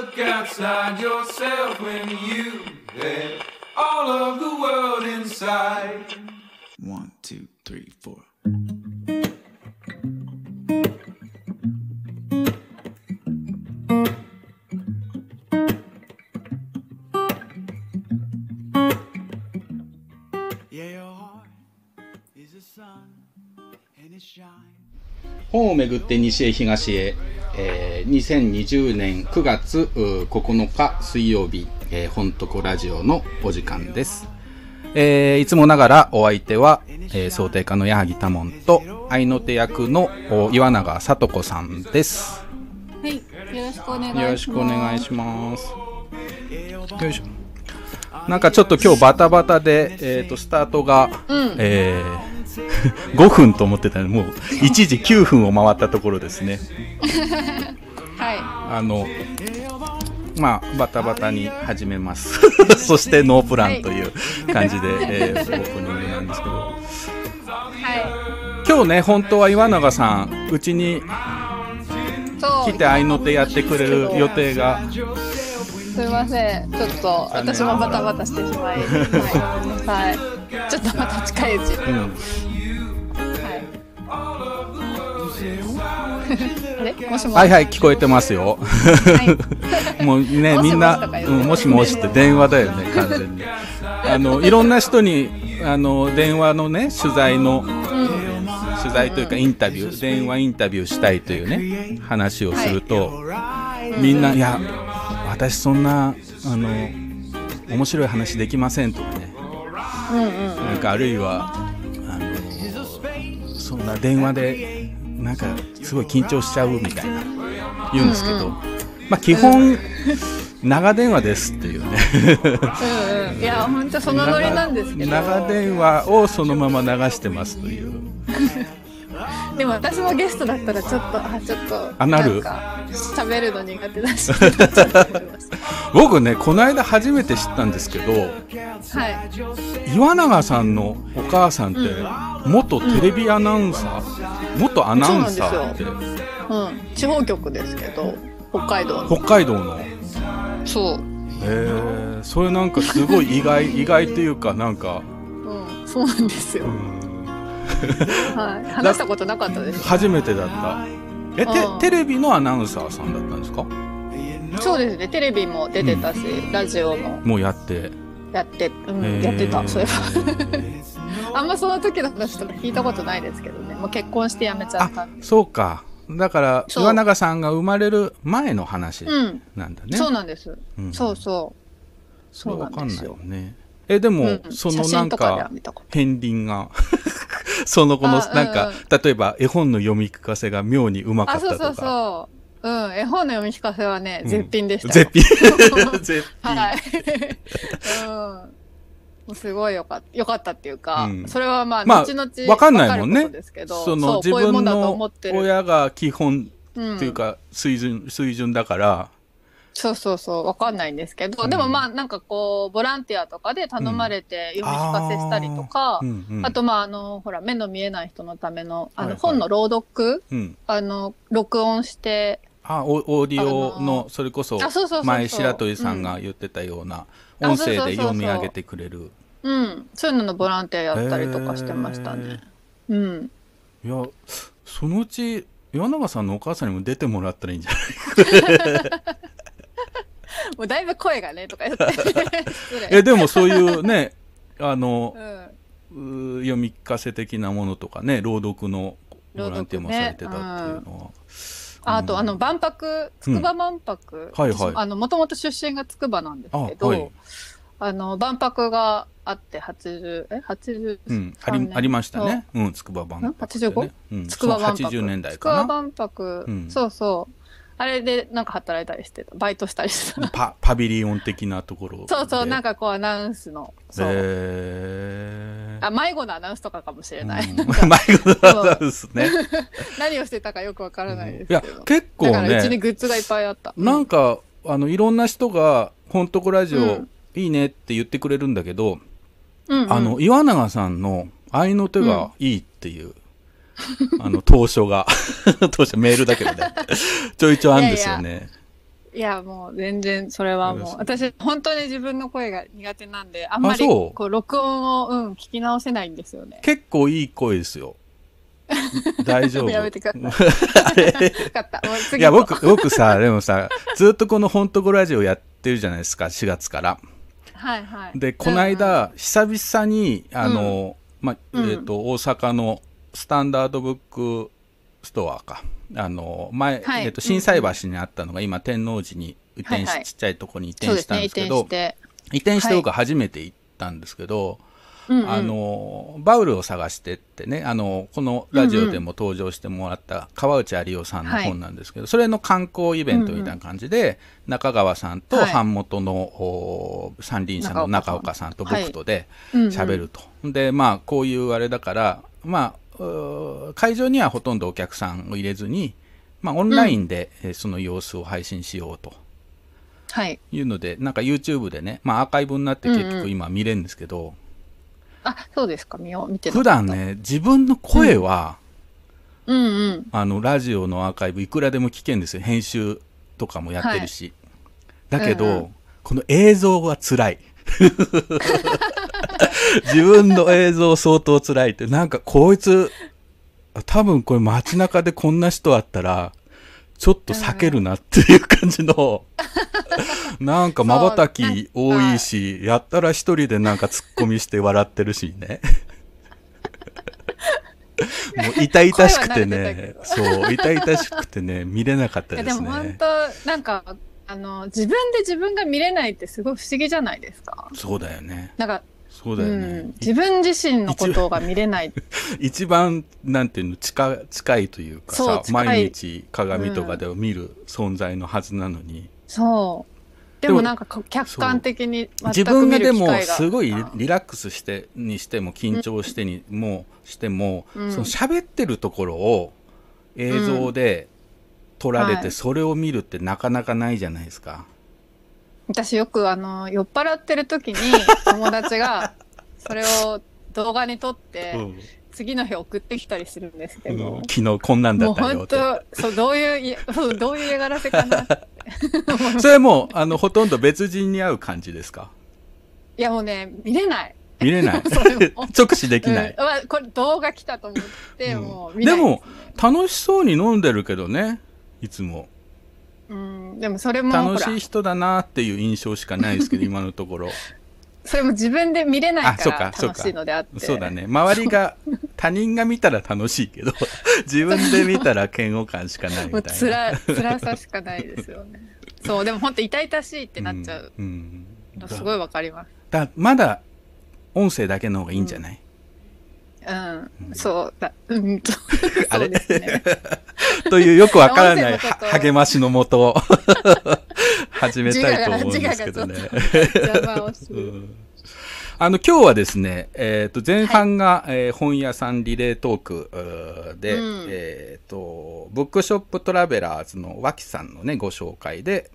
Look outside yourself when you had all of the world inside? One, two, three, four. 本をめぐって西へ東へ、えー、2020年9月9日水曜日、えー、本とこラジオのお時間です。えー、いつもながらお相手は、えー、想定家の矢作多門と愛の手役の岩永聡子さんです。はい、よろしくお願いします。よろしくお願いします。よいしょ。なんかちょっと今日バタバタで、えっ、ー、と、スタートが、うん、えー、5分と思ってたのもう一時9分を回ったところですね。はい。あの、まあ、バタバタに始めます。そしてノープランという感じで、はい、えー、オープニングなんですけど。はい。今日ね、本当は岩永さん、うちに来て合いの手やってくれる予定が。すみません、ちょっと私もバタバタしてしまい、はい、はい、ちょっとまた近いうち。うんはいはい聞こえてますよ。はい、もうねみんなうん、もしもしって電話だよね完全に。あのいろんな人にあの電話のね取材の、うん、取材というかインタビュー電話インタビューしたいというね話をすると、はい、みんないや私そんなあの面白い話できませんとかね、うんうん、なんかあるいはあのそんな電話でなんかすごい緊張しちゃうみたいな言うんですけど、うんうん、まあ基本、長電話ですっていうね。うん、うん、いや本当そのノリなんですけど。長電話をそのまま流してますというでも私もゲストだったらちょっとあちょっとあなる？喋るの苦手だし。僕ねこの間初めて知ったんですけど、はい、岩永さんのお母さんって、元テレビアナウンサー、うん、元アナウンサーって、うん、地方局ですけど北海道北海道の？そう。へえそれなんかすごい意外意外というかなんか。うん。そうなんですよ、うんはい、話したことなかったです。初めてだった。えてテレビのアナウンサーさんだったんですか？そうですね。テレビも出てたし、うん、ラジオも。もうやって。やって、うん、やってたそういえば。あんまその時の話とか聞いたことないですけどね。もう結婚して辞めちゃったそうか。だから岩永さんが生まれる前の話なんだね、うん、そうなんです、うん、そうそう。そう分かんないよねえでも、うん、そのなんか片鱗が。その後のなんか、例えば絵本の読み聞かせが妙にうまかったとか。そうそうそう。うん。絵本の読み聞かせはね、絶品でした絶品。絶品。はい。うん。すごいよかった、よかったっていうか、うん、それはまあ、後々わかんないもんね。その自分の親が基本っていうか、水準、水準だから、そうそうそう、わかんないんですけど、うん、でもまあなんかこう、ボランティアとかで頼まれて読み聞かせしたりとか、うんああとまああの、ほら、目の見えない人のための、あの、本の朗読、はいはい、あの、録音して、あオーディオのそれこそ前白鳥さんが言ってたような音声で読み上げてくれる。うん。そういうののボランティアやったりとかしてましたね。うん。いやそのうち岩永さんのお母さんにも出てもらったらいいんじゃない？もうだいぶ声がねとか言って えでもそういうね あの、うん、読み聞かせ的なものとかね朗読のボランティアもされてたっていうのは。あと、あの、万博、筑波万博、はいはい。あの、もともと出身が筑波なんですけど、あはい、あの、万博があって、80、え ?80、うん、あり、ありましたね。うん、筑波万博、ね。85? うん、筑波万博。80年代かな。筑波万博、うん、そうそう。あれでなんか働いたりしてた。バイトしたりしてた。パパビリオン的なところそうそうなんかこうアナウンスの。そう、えー、あ迷子のアナウンスとかかもしれない、うん、迷子のアナウンスね。何をしてたかよくわからないですけど、うん、いや結構ね。だからうちにグッズがいっぱいあった。なんかあのいろんな人が「ほんとこラジオ、うん、いいね」って言ってくれるんだけど、うんうん、あの岩永さんの愛の手がいいっていう、あの、当初が 当初メールだけどね、ちょいちょいあるんですよね。いや、もう全然それはもう、私、本当に自分の声が苦手なんで、あんまりこう録音を、うん、聞き直せないんですよね。結構いい声ですよ。大丈夫。やめてください。いや、僕、僕さ、でもさ、ずっとこの本当ごラジオやってるじゃないですか、4月から。はいはい。で、この間、うん、久々に、あの、うん、ま、えっ、ー、と、大阪のスタンダードブックストアか。あの前、はい、えっと、心斎橋にあったのが、今天王寺に移転し、はいはい、ちっちゃいとこに移転したんですけど、ね、移転して。僕初めて行ったんですけど、はい、あのバウルを探してってねあのこのラジオでも登場してもらった川内有夫さんの本なんですけど、はい、それの観光イベントみたいな感じで、うんうん、中川さんと版元の、三輪車の中岡さんと僕とで喋ると、でまあこういうあれだからまあ会場にはほとんどお客さんを入れずに、まあ、オンラインで、うん、その様子を配信しようと。はい、いうので、なんか YouTube でね、まあ、アーカイブになって結局今見れるんですけど、うんうん、あそうですか。見よう見て普段ね自分の声は、うん、うんうん。あのラジオのアーカイブいくらでも聞けるんですよ。編集とかもやってるし、はい、だけど、うんうん、この映像は辛い 自分の映像相当辛いって、なんかこいつ、多分これ街中でこんな人あったら、ちょっと避けるなっていう感じの、なんか瞬き多いし、やったら一人でなんか突っ込みして笑ってるしね。もう痛々しくてね、そう、痛々しくてね、見れなかったですね。でも本当、なんか、あの、自分で自分が見れないってすごい不思議じゃないですか。そうだよね。なんか、そうだよね、うん、自分自身のことが見れない。一番なんていうの近近いというかさ毎日鏡とかで見る存在のはずなのに、うん、そう。でもなんか客観的に自分がでもすごいリラックスしてにしても緊張してにもしても、うん、その喋ってるところを映像で撮られてそれを見るってなかなかないじゃないですか。私よくあの酔っ払ってる時に 友達がそれを動画に撮って、うん、次の日送ってきたりするんですけど、うん、昨日こんなんだったよもう本当そうどういうそうどういう嫌がらせかなって それもあのほとんど別人に会う感じですか？いやもうね見れない。見れない。直視できない、うん。まあ、これ動画来たと思って、もう見ないで、ね,、も楽しそうに飲んでるけどねいつもうん、でもそれも楽しい人だなっていう印象しかないですけど 今のところ。それも自分で見れないから楽しいのであって。そうだね。周りが他人が見たら楽しいけど 自分で見たら嫌悪感しかないみたいな。つら辛さしかないですよね。そうでも本当痛々しいってなっちゃう、うんうん、すごいわかります。だまだ音声だけの方がいいんじゃない、うんうん、そう。だ、うん、あれ、ね、というよくわからない励ましのもと 始めたいと思うんですけどね。あの今日はですね、えー、と前半が、はい、えー、本屋さんリレートークで、うん、えーと、ブックショップトラベラーズの脇さんのねご紹介で、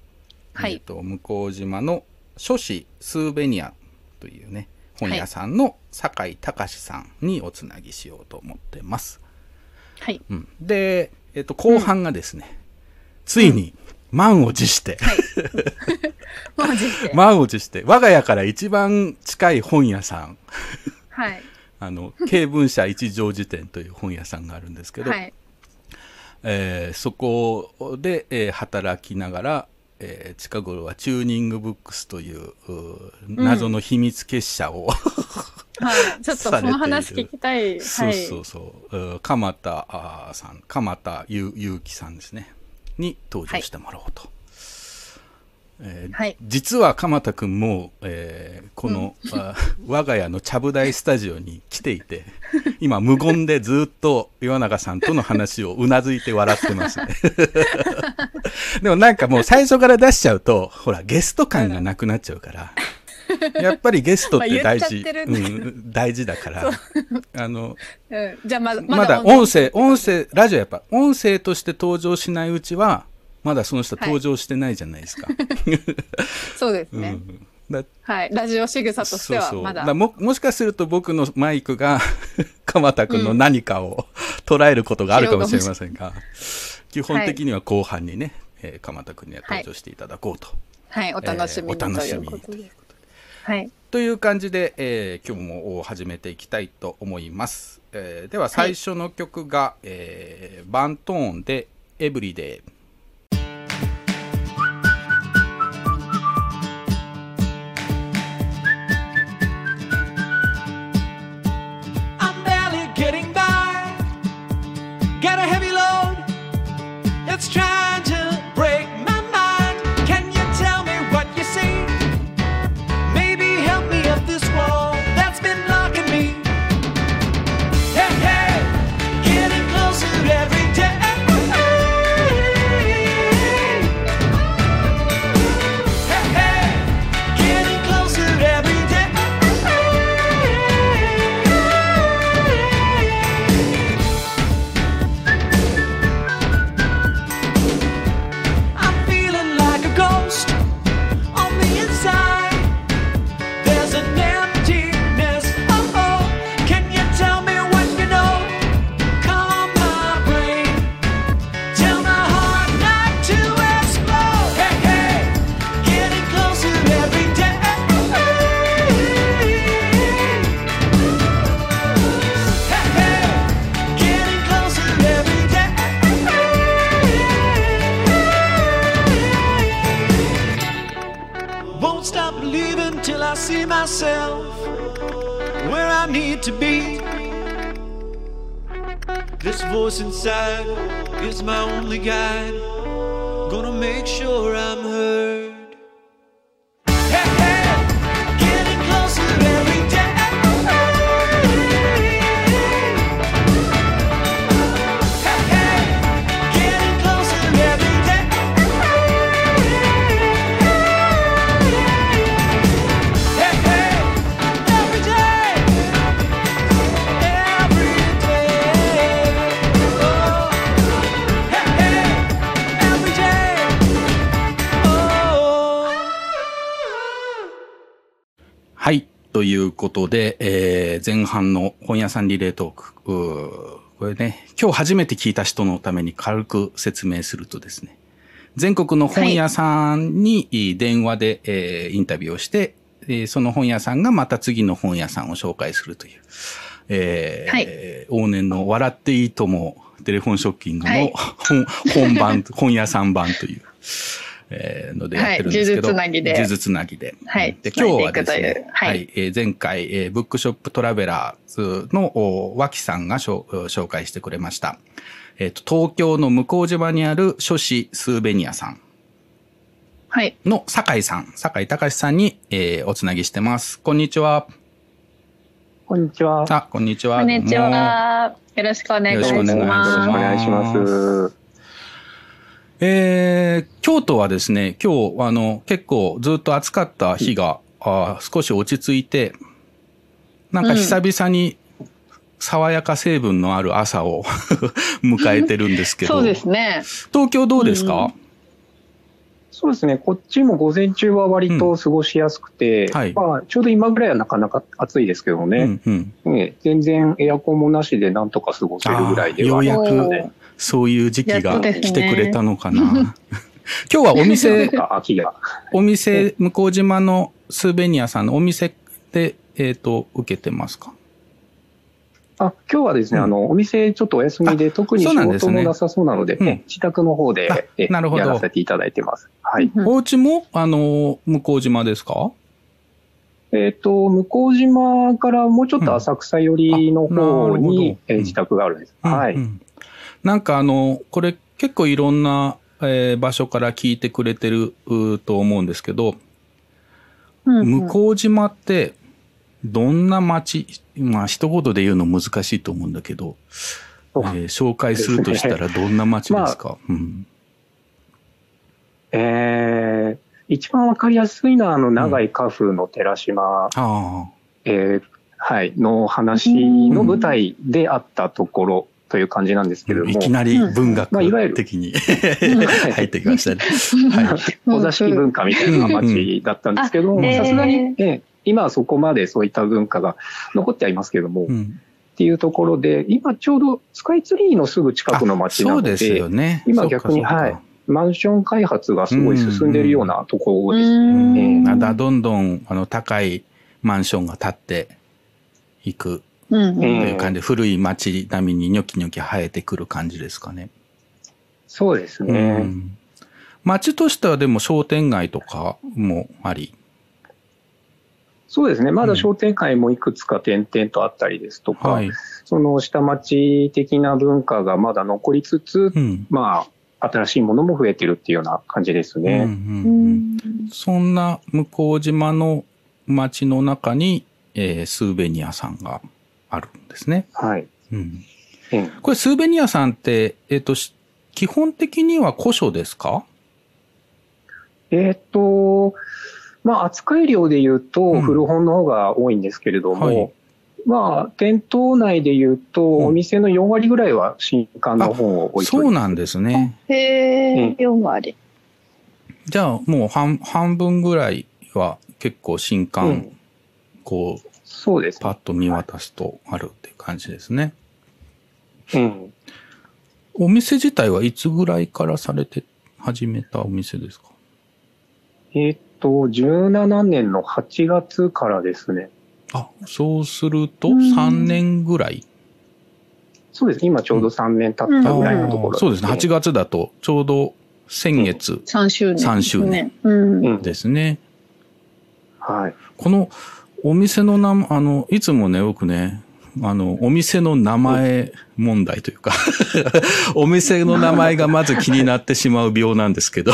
はい、えーと、向島の書士スーベニアというね本屋さんの酒井隆さんにおつなぎしようと思ってます。はい。うん、で、えっ、と、後半がですね、うん、ついに、満を持して、はい、満を持して。満を持して、我が家から一番近い本屋さん。はい。あの、経文社一条辞典という本屋さんがあるんですけど、はい、えー、そこで、えー、働きながら、えー、近頃はチューニングブックスという謎の秘密結社を、うん、はい、ちょっとその話聞きたい。そうそうそう。鎌田さん、鎌田ゆうきさんですね。に登場してもらおうと。はいえーはい、実は鎌田君も、えー、この、うん、我が家のちゃぶ台スタジオに来ていて今無言でずっと岩永さんとの話をうなずいて笑ってますね。でもなんかもう最初から出しちゃうとほらゲスト感がなくなっちゃうからやっぱりゲストって大事、うん、大事だから。あの、うん、じゃままだ音声音声ラジオやっぱ音声として登場しないうちはまだその人登場してないじゃないですか。はい、そうですね。うん、はい、ラジオ仕草としてはまだももしかすると僕のマイクが 鎌田君の何かを捉えることがあるかもしれませんが、基本的には後半にね、えー、鎌田君には登場していただこうと。はい、はい、お楽しみに、えー、お楽しみにということで。はい。という感じで、えー、今日も始めていきたいと思います。えー、では最初の曲が、はい、えー、バントーンでエブリデイ。Let's try. myself where I need to be. This voice inside is my only guide. Gonna make sure I'm heard. ことで、えー、前半の本屋さんリレートーク。これね、今日初めて聞いた人のために軽く説明するとですね、全国の本屋さんに電話で、はい、えー、インタビューをして、えその本屋さんがまた次の本屋さんを紹介するという、えー、はい、往年の笑っていいともテレフォンショッキングの本はい、本番、本屋さん版という。えー、のでやってるんですけど、はい、呪術つなぎで。はい。で、今日はですね、はい、はい、えー、前回、えー、ブックショップトラベラーズの脇さんが紹介してくれました。えっ、ー、と、東京の向島にある書士スーベニアさん。はい。の酒井さん、酒井隆さんに、えー、おつなぎしてます。こんにちは。こんにちは。あ、こんにちは。こんにちは。よろしくお願いします。よろしくお願いします。えー、京都はですね、今日、あの、結構ずっと暑かった日が、あ少し落ち着いて、なんか久々に爽やか成分のある朝を 迎えてるんですけど。そうですね。東京どうですか、うん、そうですね。こっちも午前中は割と過ごしやすくて、うんはい、まあ、ちょうど今ぐらいはなかなか暑いですけどね。うんうん、ね全然エアコンもなしでなんとか過ごせるぐらいではありますので。そういう時期が来てくれたのかな。ね、今日はお店、お店、向島のスーベニアさんのお店で、えっ、ー、と、受けてますか？あ今日はですね、うん、あの、お店ちょっとお休みで、特に仕事もなさそうなので、でね、自宅の方で、なるほど。やらせていただいてます。はい。お家も、あの、向島ですか？えっ、ー、と、向島からもうちょっと浅草寄りの方に、うん、自宅があるんです。はい。なんかあの、これ結構いろんな、えー、場所から聞いてくれてると思うんですけど、うんうん、向島ってどんな街、まあ一言で言うの難しいと思うんだけど、えー、紹介するとしたらどんな街ですか、まあ。うん、えー、一番わかりやすいのはあの長い家風の寺島、うん、えー、はい、の話の舞台であったところという感じなんですけれども。いきなり文学的に、入ってきましたね。はい。お座敷文化みたいな街だったんですけどさすがに、ね、今はそこまでそういった文化が残ってはいますけれども、うん、っていうところで、今ちょうどスカイツリーのすぐ近くの街なので、ですよね。今逆に、はい。マンション開発がすごい進んでるようなところですね。まだどんどんあの高いマンションが建っていくという感じで、古い街並みにニョキニョキ生えてくる感じですかね。そうですね。うん、街としてはでも商店街とかもあり。そうですね。まだ商店街もいくつか点々とあったりですとか、はい、その下町的な文化がまだ残りつつ、うん、まあ、新しいものも増えてるっていうような感じですね。うんうんうん、そんな向島の街の中に、えー、スーベニアさんがあるんですね。はい。うん。これスーベニアさんって、えっ、ー、と、基本的には古書ですか？えっ、と、まあ、扱い量で言うと、古本の方が多いんですけれども、うんはい、まあ、店頭内で言うと、お店の4割ぐらいは新刊の本を置いてそうなんですね。へえ、4割。じゃあ、もう半半分ぐらいは結構新刊、うん、こう、そうです、パッと見渡すとあるっていう感じですね。うん。お店自体はいつぐらいからされて始めたお店ですか？えっと、17年の8月からですね。あ、そうすると3年ぐらい、そうです。今ちょうど3年経ったぐらいのところ、ね、そうですね。8月だとちょうど先月、うん、3周年。3周年ですね。はい。このお店の名あの、いつもね、僕ね、あの、お店の名前問題というか お店の名前がまず気になってしまう病なんですけど。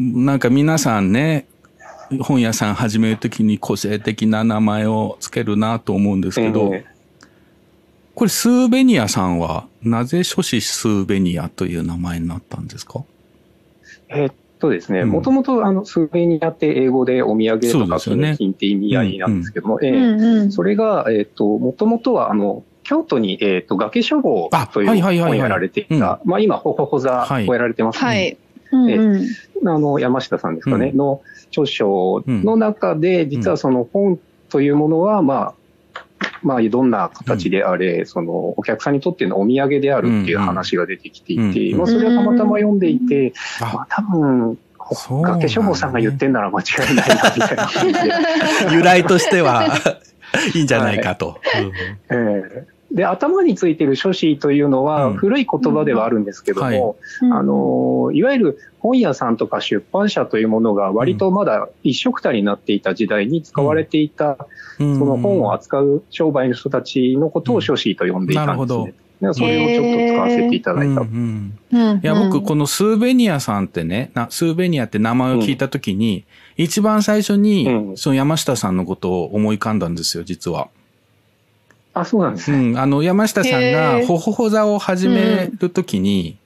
なんか皆さんね、本屋さん始めるときに個性的な名前をつけるなと思うんですけど、これスーベニアさんはなぜ書士スーベニアという名前になったんですか？えっとですね、もともとあのスーベニアって英語でお土産とか金って意味合いなんですけども、えー、それが、えっ、と、もともとはあの、京都に、えっ、ー、と、崖書房という本をやられていた、まあ今、ほほほ座をやられてますね。はい。えあの、山下さんですかね、うん、の著書の中で、実はその本というものは、まあ、まあ、どんな形であれ、その、お客さんにとってのお土産であるっていう話が出てきていて、まあ、それはたまたま読んでいて、まあ、多分、崖書房さんが言ってんなら間違いないな、みたいな感じで。由来としては、いいんじゃないかと。はい、えーで、頭についてる書士というのは古い言葉ではあるんですけども、うん。はい、あの、いわゆる本屋さんとか出版社というものが割とまだ一色たになっていた時代に使われていた、うん、その本を扱う商売の人たちのことを書士と呼んでいたんですね。うん、それをちょっと使わせていただいた。うんうん、いや、僕、このスーベニアさんってね、スーベニアって名前を聞いたときに、一番最初に、その山下さんのことを思い浮かんだんですよ、実は。あ、そうなんですね。うん。あの、山下さんが、ほほほ座を始めるときに、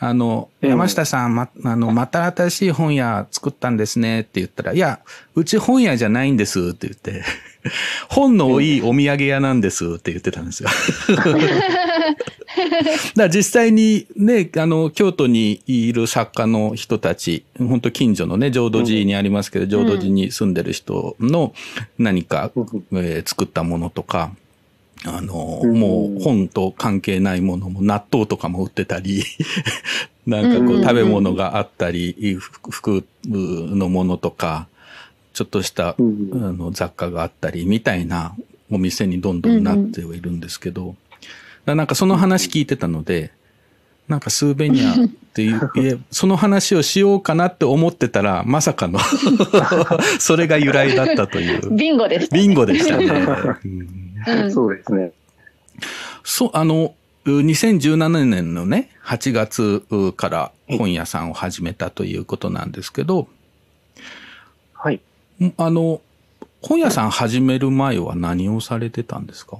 うん、あの、山下さん、ま、あの、また新しい本屋作ったんですねって言ったら、いや、うち本屋じゃないんですって言って、本の多いお土産屋なんですって言ってたんですよ。だから実際にね、あの、京都にいる作家の人たち、本当近所のね、浄土寺にありますけど、浄土寺に住んでる人の何か、えー、作ったものとか、あの、もう本と関係ないものも納豆とかも売ってたり、なんかこう食べ物があったり、服のものとか、ちょっとしたあの雑貨があったりみたいなお店にどんどんなってはいるんですけど、なんかその話聞いてたので、なんかスーベニアっていう、その話をしようかなって思ってたら、まさかの それが由来だったという。ビンゴでした、ね。ビンゴでしたね。うんそうですね。そう、あの、2017年のね、8月から本屋さんを始めたということなんですけど、はい。あの、本屋さん始める前は何をされてたんですか？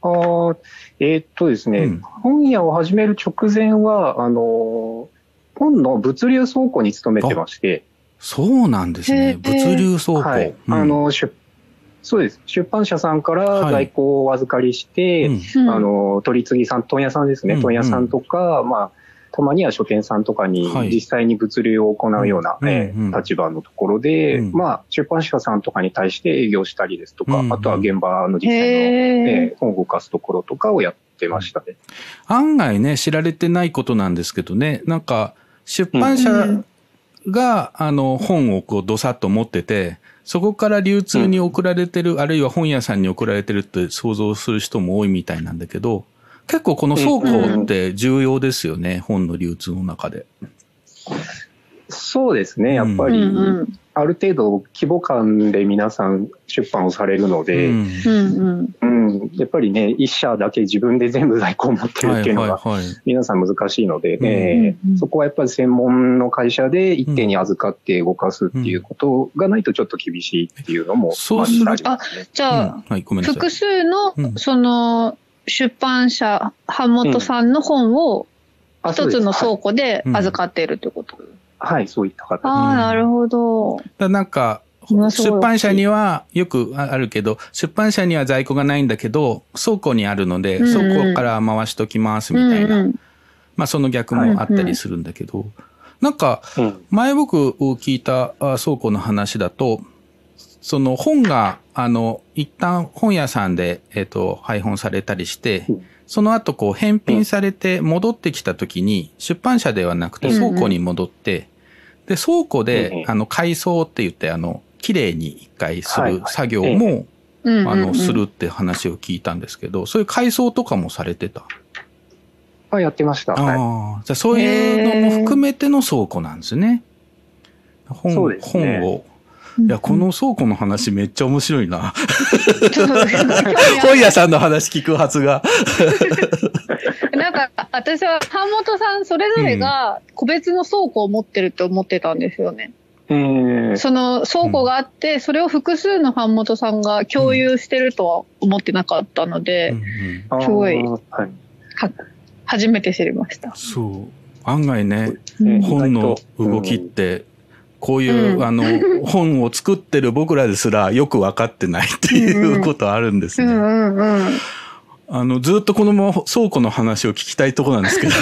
ああ、えー、っとですね、うん、本屋を始める直前は、あの、本の物流倉庫に勤めてまして。そうなんですね。物流倉庫。はい。うん、あの、出そうです。出版社さんから在庫をお預かりして、はいうん、あの、取り次ぎさん、問屋さんですね。問屋さんとか、まあ、たまには書店さんとかに実際に物流を行うような、え立場のところで、うん、まあ、出版社さんとかに対して営業したりですとか、うん、あとは現場の実際の、え本を動かすところとかをやっってましたね。案外ね、知られてないことなんですけどね、なんか、出版社が、あの、本をこう、どさっと持ってて、そこから流通に送られてる、うん、あるいは本屋さんに送られてるって想像する人も多いみたいなんだけど、結構この倉庫って重要ですよね、うん、本の流通の中で。そうですね、やっぱり、ある程度規模感で皆さん出版をされるので、うん、うん、やっぱりね、一社だけ自分で全部在庫を持ってるっていうのが、皆さん難しいので、ね、そこはやっぱり専門の会社で一手に預かって動かすっていうことがないとちょっと厳しいっていうのも、そうするあ、じゃあ、はい、複数の、その、出版社、版元さんの本を一つの倉庫で預かっているということ、うんはい、そういった形。ああ、なるほど。だなんか、出版社にはよくあるけど、出版社には在庫がないんだけど、倉庫にあるので、倉庫から回しときますみたいな。うんうん、まあその逆もあったりするんだけど、なんか、前僕聞いた倉庫の話だと、その本が、あの、一旦本屋さんで、えっ、ー、と、配本されたりして、その後こう返品されて戻ってきた時に、出版社ではなくて倉庫に戻って、で、倉庫で、あの、改装って言って、あの、綺麗に一回する作業も、あの、するって話を聞いたんですけど、そういう改装とかもされてた？あ、やってました。ああ、じゃあそういうのも含めての倉庫なんですね。本、ね、本をいや、この倉庫の話めっちゃ面白いな。本屋さんの話聞くはずが。なんか、私は、版元さんそれぞれが個別の倉庫を持ってると思ってたんですよね。うん、その倉庫があって、それを複数の版元さんが共有してるとは思ってなかったので、すごい、はい、初めて知りました。そう。案外ね、本の動きってこういう、うん、あの、本を作ってる僕らですらよく分かってないっていうことあるんですね。うんうんうん。あの、ずっとこのまま倉庫の話を聞きたいとこなんですけど。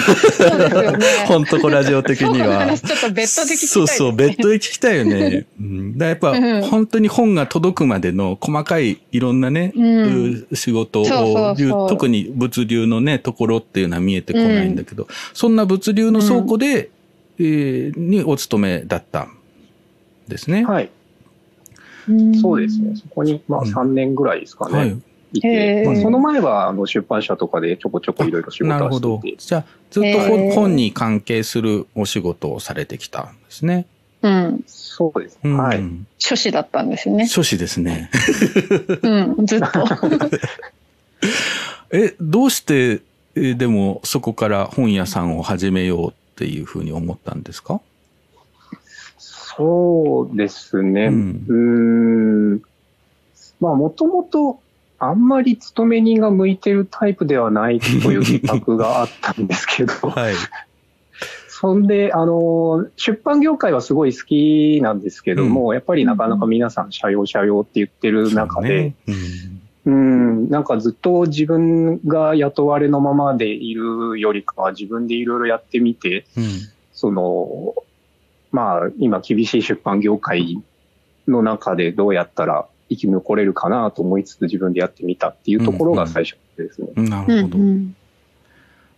本当こラジオ的には。ちょっと別途で聞きたい、ね、そうそう、別途で聞きたいよね。うん、だやっぱ、本当に本が届くまでの細かいいろんなね、うん、仕事を特に物流のね、ところっていうのは見えてこないんだけど、うん、そんな物流の倉庫で、えー、にお勤めだったですね。はい。そうですね。そこに、まあ3年ぐらいですかね。はい。いて、まあ、その前はあの出版社とかでちょこちょこいろいろ仕事をしてなるほど。じゃあ、ずっと本に関係するお仕事をされてきたんですね。うん。そうです。うん、はい。書士だったんですね。書士ですね。うん、ずっと。え、どうして、えでもそこから本屋さんを始めようっていうふうに思ったんですか？そうですね。うん。うん。まあ、もともと、あんまり勤め人が向いてるタイプではないという自覚があったんですけど、はい。そんで、あの、出版業界はすごい好きなんですけども、うん、やっぱりなかなか皆さん、社用社用って言ってる中で、うん、ん、なんかずっと自分が雇われのままでいるよりかは自分でいろいろやってみて、うん、その、まあ、今厳しい出版業界の中でどうやったら生き残れるかなと思いつつ自分でやってみたっていうところが最初ですね。うんうん、なるほど。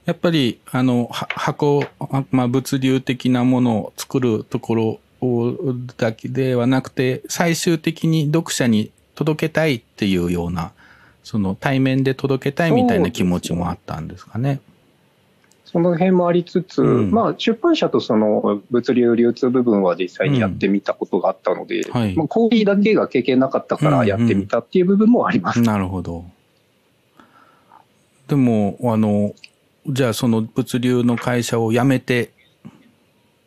やっぱり、あの、箱、まあ、物流的なものを作るところをだけではなくて、最終的に読者に届けたいっていうような、その対面で届けたいみたいな気持ちもあったんですかね。その辺もありつつ、うん、まあ、出版社とその物流流通部分は実際にやってみたことがあったので、うんはい、まあ、コーヒーだけが経験なかったからやってみたっていう部分もあります。うんうん、なるほど。でも、あの、じゃあその物流の会社を辞めて、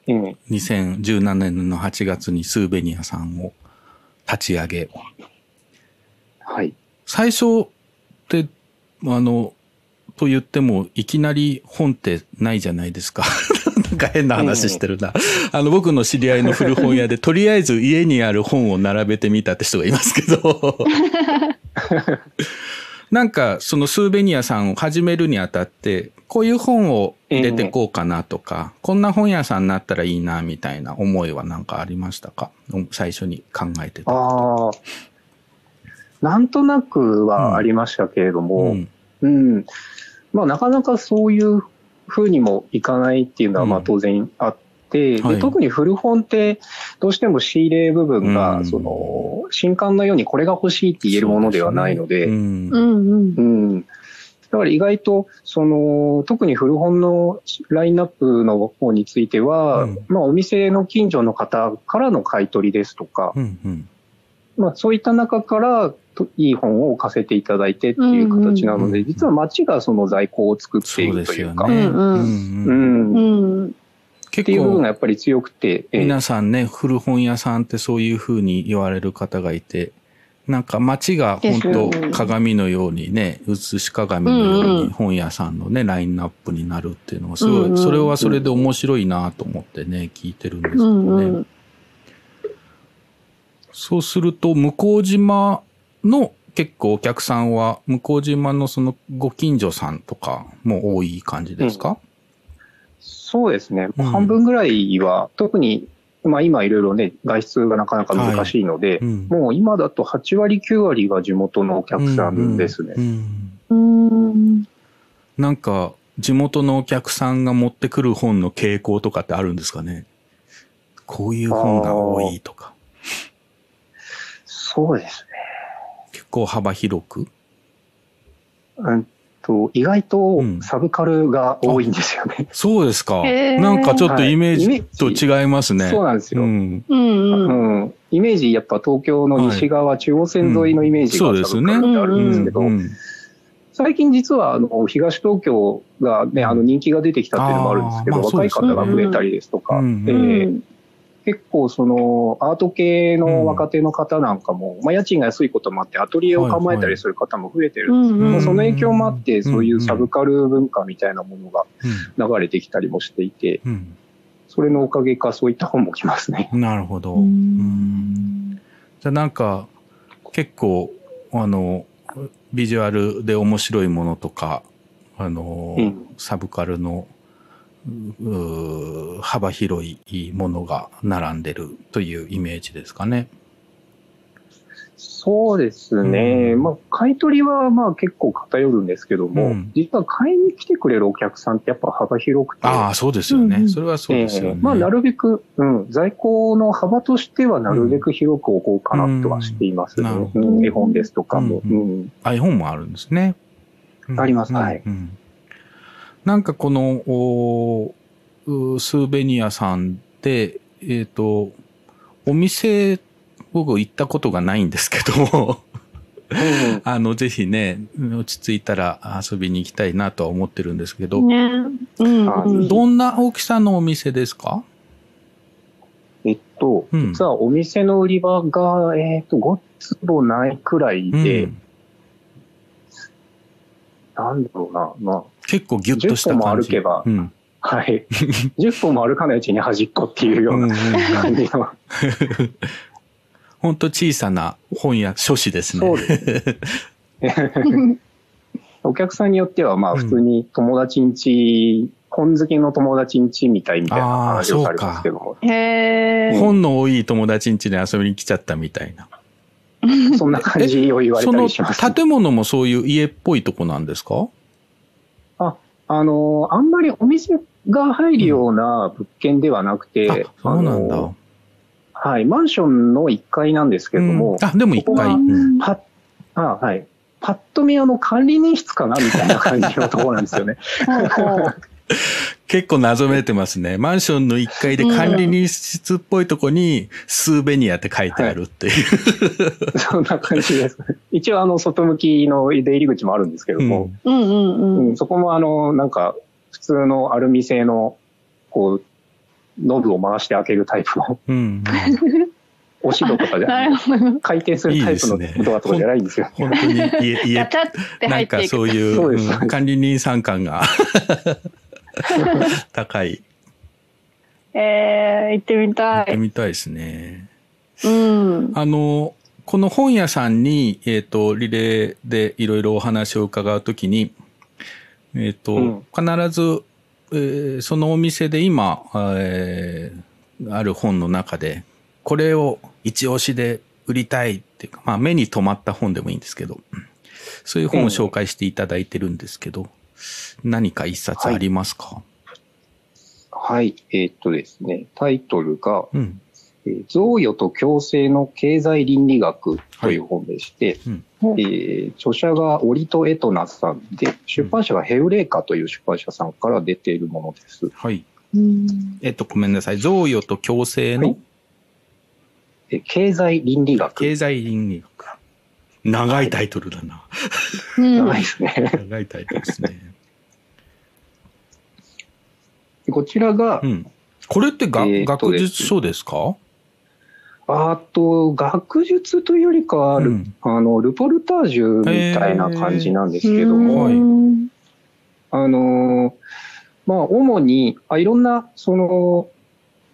うん、2017年の8月にスーベニアさんを立ち上げ。はい。最初って、あの、と言っても、いきなり本ってないじゃないですか。なんか変な話してるな。あの、僕の知り合いの古本屋で、とりあえず家にある本を並べてみたって人がいますけど。なんか、そのスーベニアさんを始めるにあたって、こういう本を入れてこうかなとか、こんな本屋さんになったらいいな、みたいな思いは何かありましたか？最初に考えてた。ああ。なんとなくはありましたけれども、うん、うんまあ、なかなかそういうふうにもいかないっていうのは、まあ、当然あって、うんはい、特に古本って、どうしても仕入れ部分が、その、新刊のようにこれが欲しいって言えるものではないので、うん、うん。だから意外と、その、特に古本のラインナップの方については、うん、まあ、お店の近所の方からの買い取りですとか、うんうん、まあ、そういった中からいい本を置かせていただいてっていう形なので、実は町がその在庫を作っているというか、っていう部分がやっぱり強くて。皆さんね、古本屋さんってそういうふうに言われる方がいて、なんか街が本当鏡のようにね、映し鏡のように本屋さんのね、ラインナップになるっていうのはすごい、それはそれで面白いなと思ってね、聞いてるんですけどね。そうすると、向島の結構お客さんは、向島のそのご近所さんとかも多い感じですか、うん、そうですね。半分ぐらいは、特にまあ、今いろいろね、外出がなかなか難しいので、はいうん、もう今だと8割、9割が地元のお客さんですね。うん、なんか、地元のお客さんが持ってくる本の傾向とかってあるんですかね？こういう本が多いとか。そうですね。結構幅広く？うんと、意外とサブカルが多いんですよね。うん、そうですか。なんかちょっとイメージと違いますね。はい、そうなんですよ。うん、うん、イメージ、やっぱ東京の西側、はい、中央線沿いのイメージがサブカルってあるんですけど、最近実はあの東東京がね、あの人気が出てきたっていうのもあるんですけど、まあ、若い方が増えたりですとか、うん、えー、結構そのアート系の若手の方なんかも、うん、まあ家賃が安いこともあってアトリエを構えたりする方も増えてるんですけど、その影響もあってそういうサブカル文化みたいなものが流れてきたりもしていて、うん、それのおかげかそういった本も来ますね。なるほど。うん。じゃあなんか結構あのビジュアルで面白いものとかあの、サブカルの幅広いものが並んでるというイメージですかね。そうですね。うん、まあ、買い取りはまあ結構偏るんですけども、うん、実は買いに来てくれるお客さんってやっぱ幅広くて。ああ、そうですよね。それはそうですよね。えー、まあ、なるべく、うん、在庫の幅としてはなるべく広く置こうかなとはしていますね。うん、絵本ですとかも。うん。あ、絵本もあるんですね。あります、はい。なんかこの、スーベニアさんで、えっ、ー、と、お店、僕行ったことがないんですけど あの、ぜひね、落ち着いたら遊びに行きたいなとは思ってるんですけど、ね。うん、どんな大きさのお店ですか？えっと、実はお店の売り場が、えっと、5坪ないくらいで、うん、なんだろうな、まあ、結構ギュッとした感じ。10も歩けば、うん、はい。10本も歩かないうちに端っこっていうような感じの。本当小さな本や書誌ですね。そうですね。お客さんによっては、まあ普通に友達んち、うん、本好きの友達んちみたいみたいな話をされますけども。へ本の多い友達んちに遊びに来ちゃったみたいな。そんな感じを言われたりします、その建物もそういう家っぽいとこなんですか？あ、あの、あんまりお店が入るような物件ではなくて、うん、そうなんだ。はい、マンションの1階なんですけども、うん、あ、でも1階。はあはい。パッと見あの管理人室かなみたいな感じのところなんですよね。結構謎めいてますね。マンションの1階で管理人室っぽいとこにスーベニアって書いてあるっていう、はい、そんな感じです。一応あの外向きの出入り口もあるんですけども、うん。うんうん、そこもあのなんか普通のアルミ製のこうノブを回して開けるタイプの、うん、お城とかじゃ 回転するタイプのドアとかじゃないんですよ。本当に家、家、なんかそういう、うん、管理人さん感が 高い。えー、行ってみたい。行ってみたいですね。うん。あの、この本屋さんに、えっ、ー、と、リレーでいろいろお話を伺うときに、えっ、ー、と、うん、必ず、えー、そのお店で今、えー、ある本の中で、これを一押しで売りたいっていうか、まあ目に留まった本でもいいんですけど、そういう本を紹介していただいてるんですけど、何か一冊ありますか？はい、えー、っとですね、タイトルが、うんえー、贈与と共生の経済倫理学という本でして、はいうん、えー、著者がオリト・エトナさんで、出版社がヘウレーカという出版社さんから出ているものです。はい。えっと、ごめんなさい。贈与と共生の、はい、え経済倫理学。経済倫理学。長いタイトルだな。はい、長いですね。長いタイトルですね。こちらが、うん、これってが、えー、学術書ですか？あと、学術というよりかは、うん、あの、ルポルタージュみたいな感じなんですけども、あの、まあ、主に、あいろんな、その、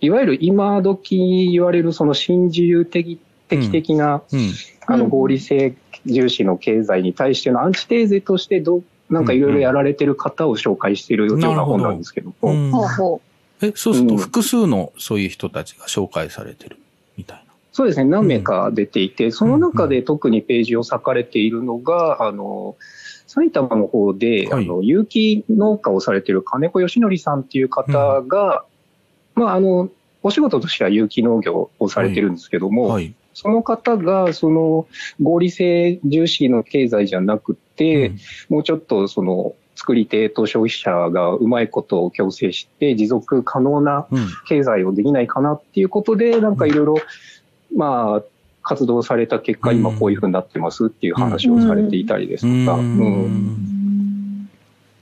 いわゆる今時言われるその新自由的的的な、うん。うん、あの合理性重視の経済に対してのアンチテーゼとしてどなんかいろいろやられてる方を紹介しているような本なんですけど。も。え、そうすると複数のそういう人たちが紹介されてるみたいな？そうですね、何名か出ていて、その中で特にページを割かれているのが、あの、埼玉の方で、はい、あの、有機農家をされている金子義則さんっていう方が、うん、まあ、あの、お仕事としては有機農業をされてるんですけども、はいはい、その方が、その、合理性重視の経済じゃなくて、うん、もうちょっとその、作り手と消費者がうまいことを共生して持続可能な経済をできないかなっていうことで、なんかいろいろ、まあ、活動された結果、今こういうふうになってますっていう話をされていたりですとか、うん、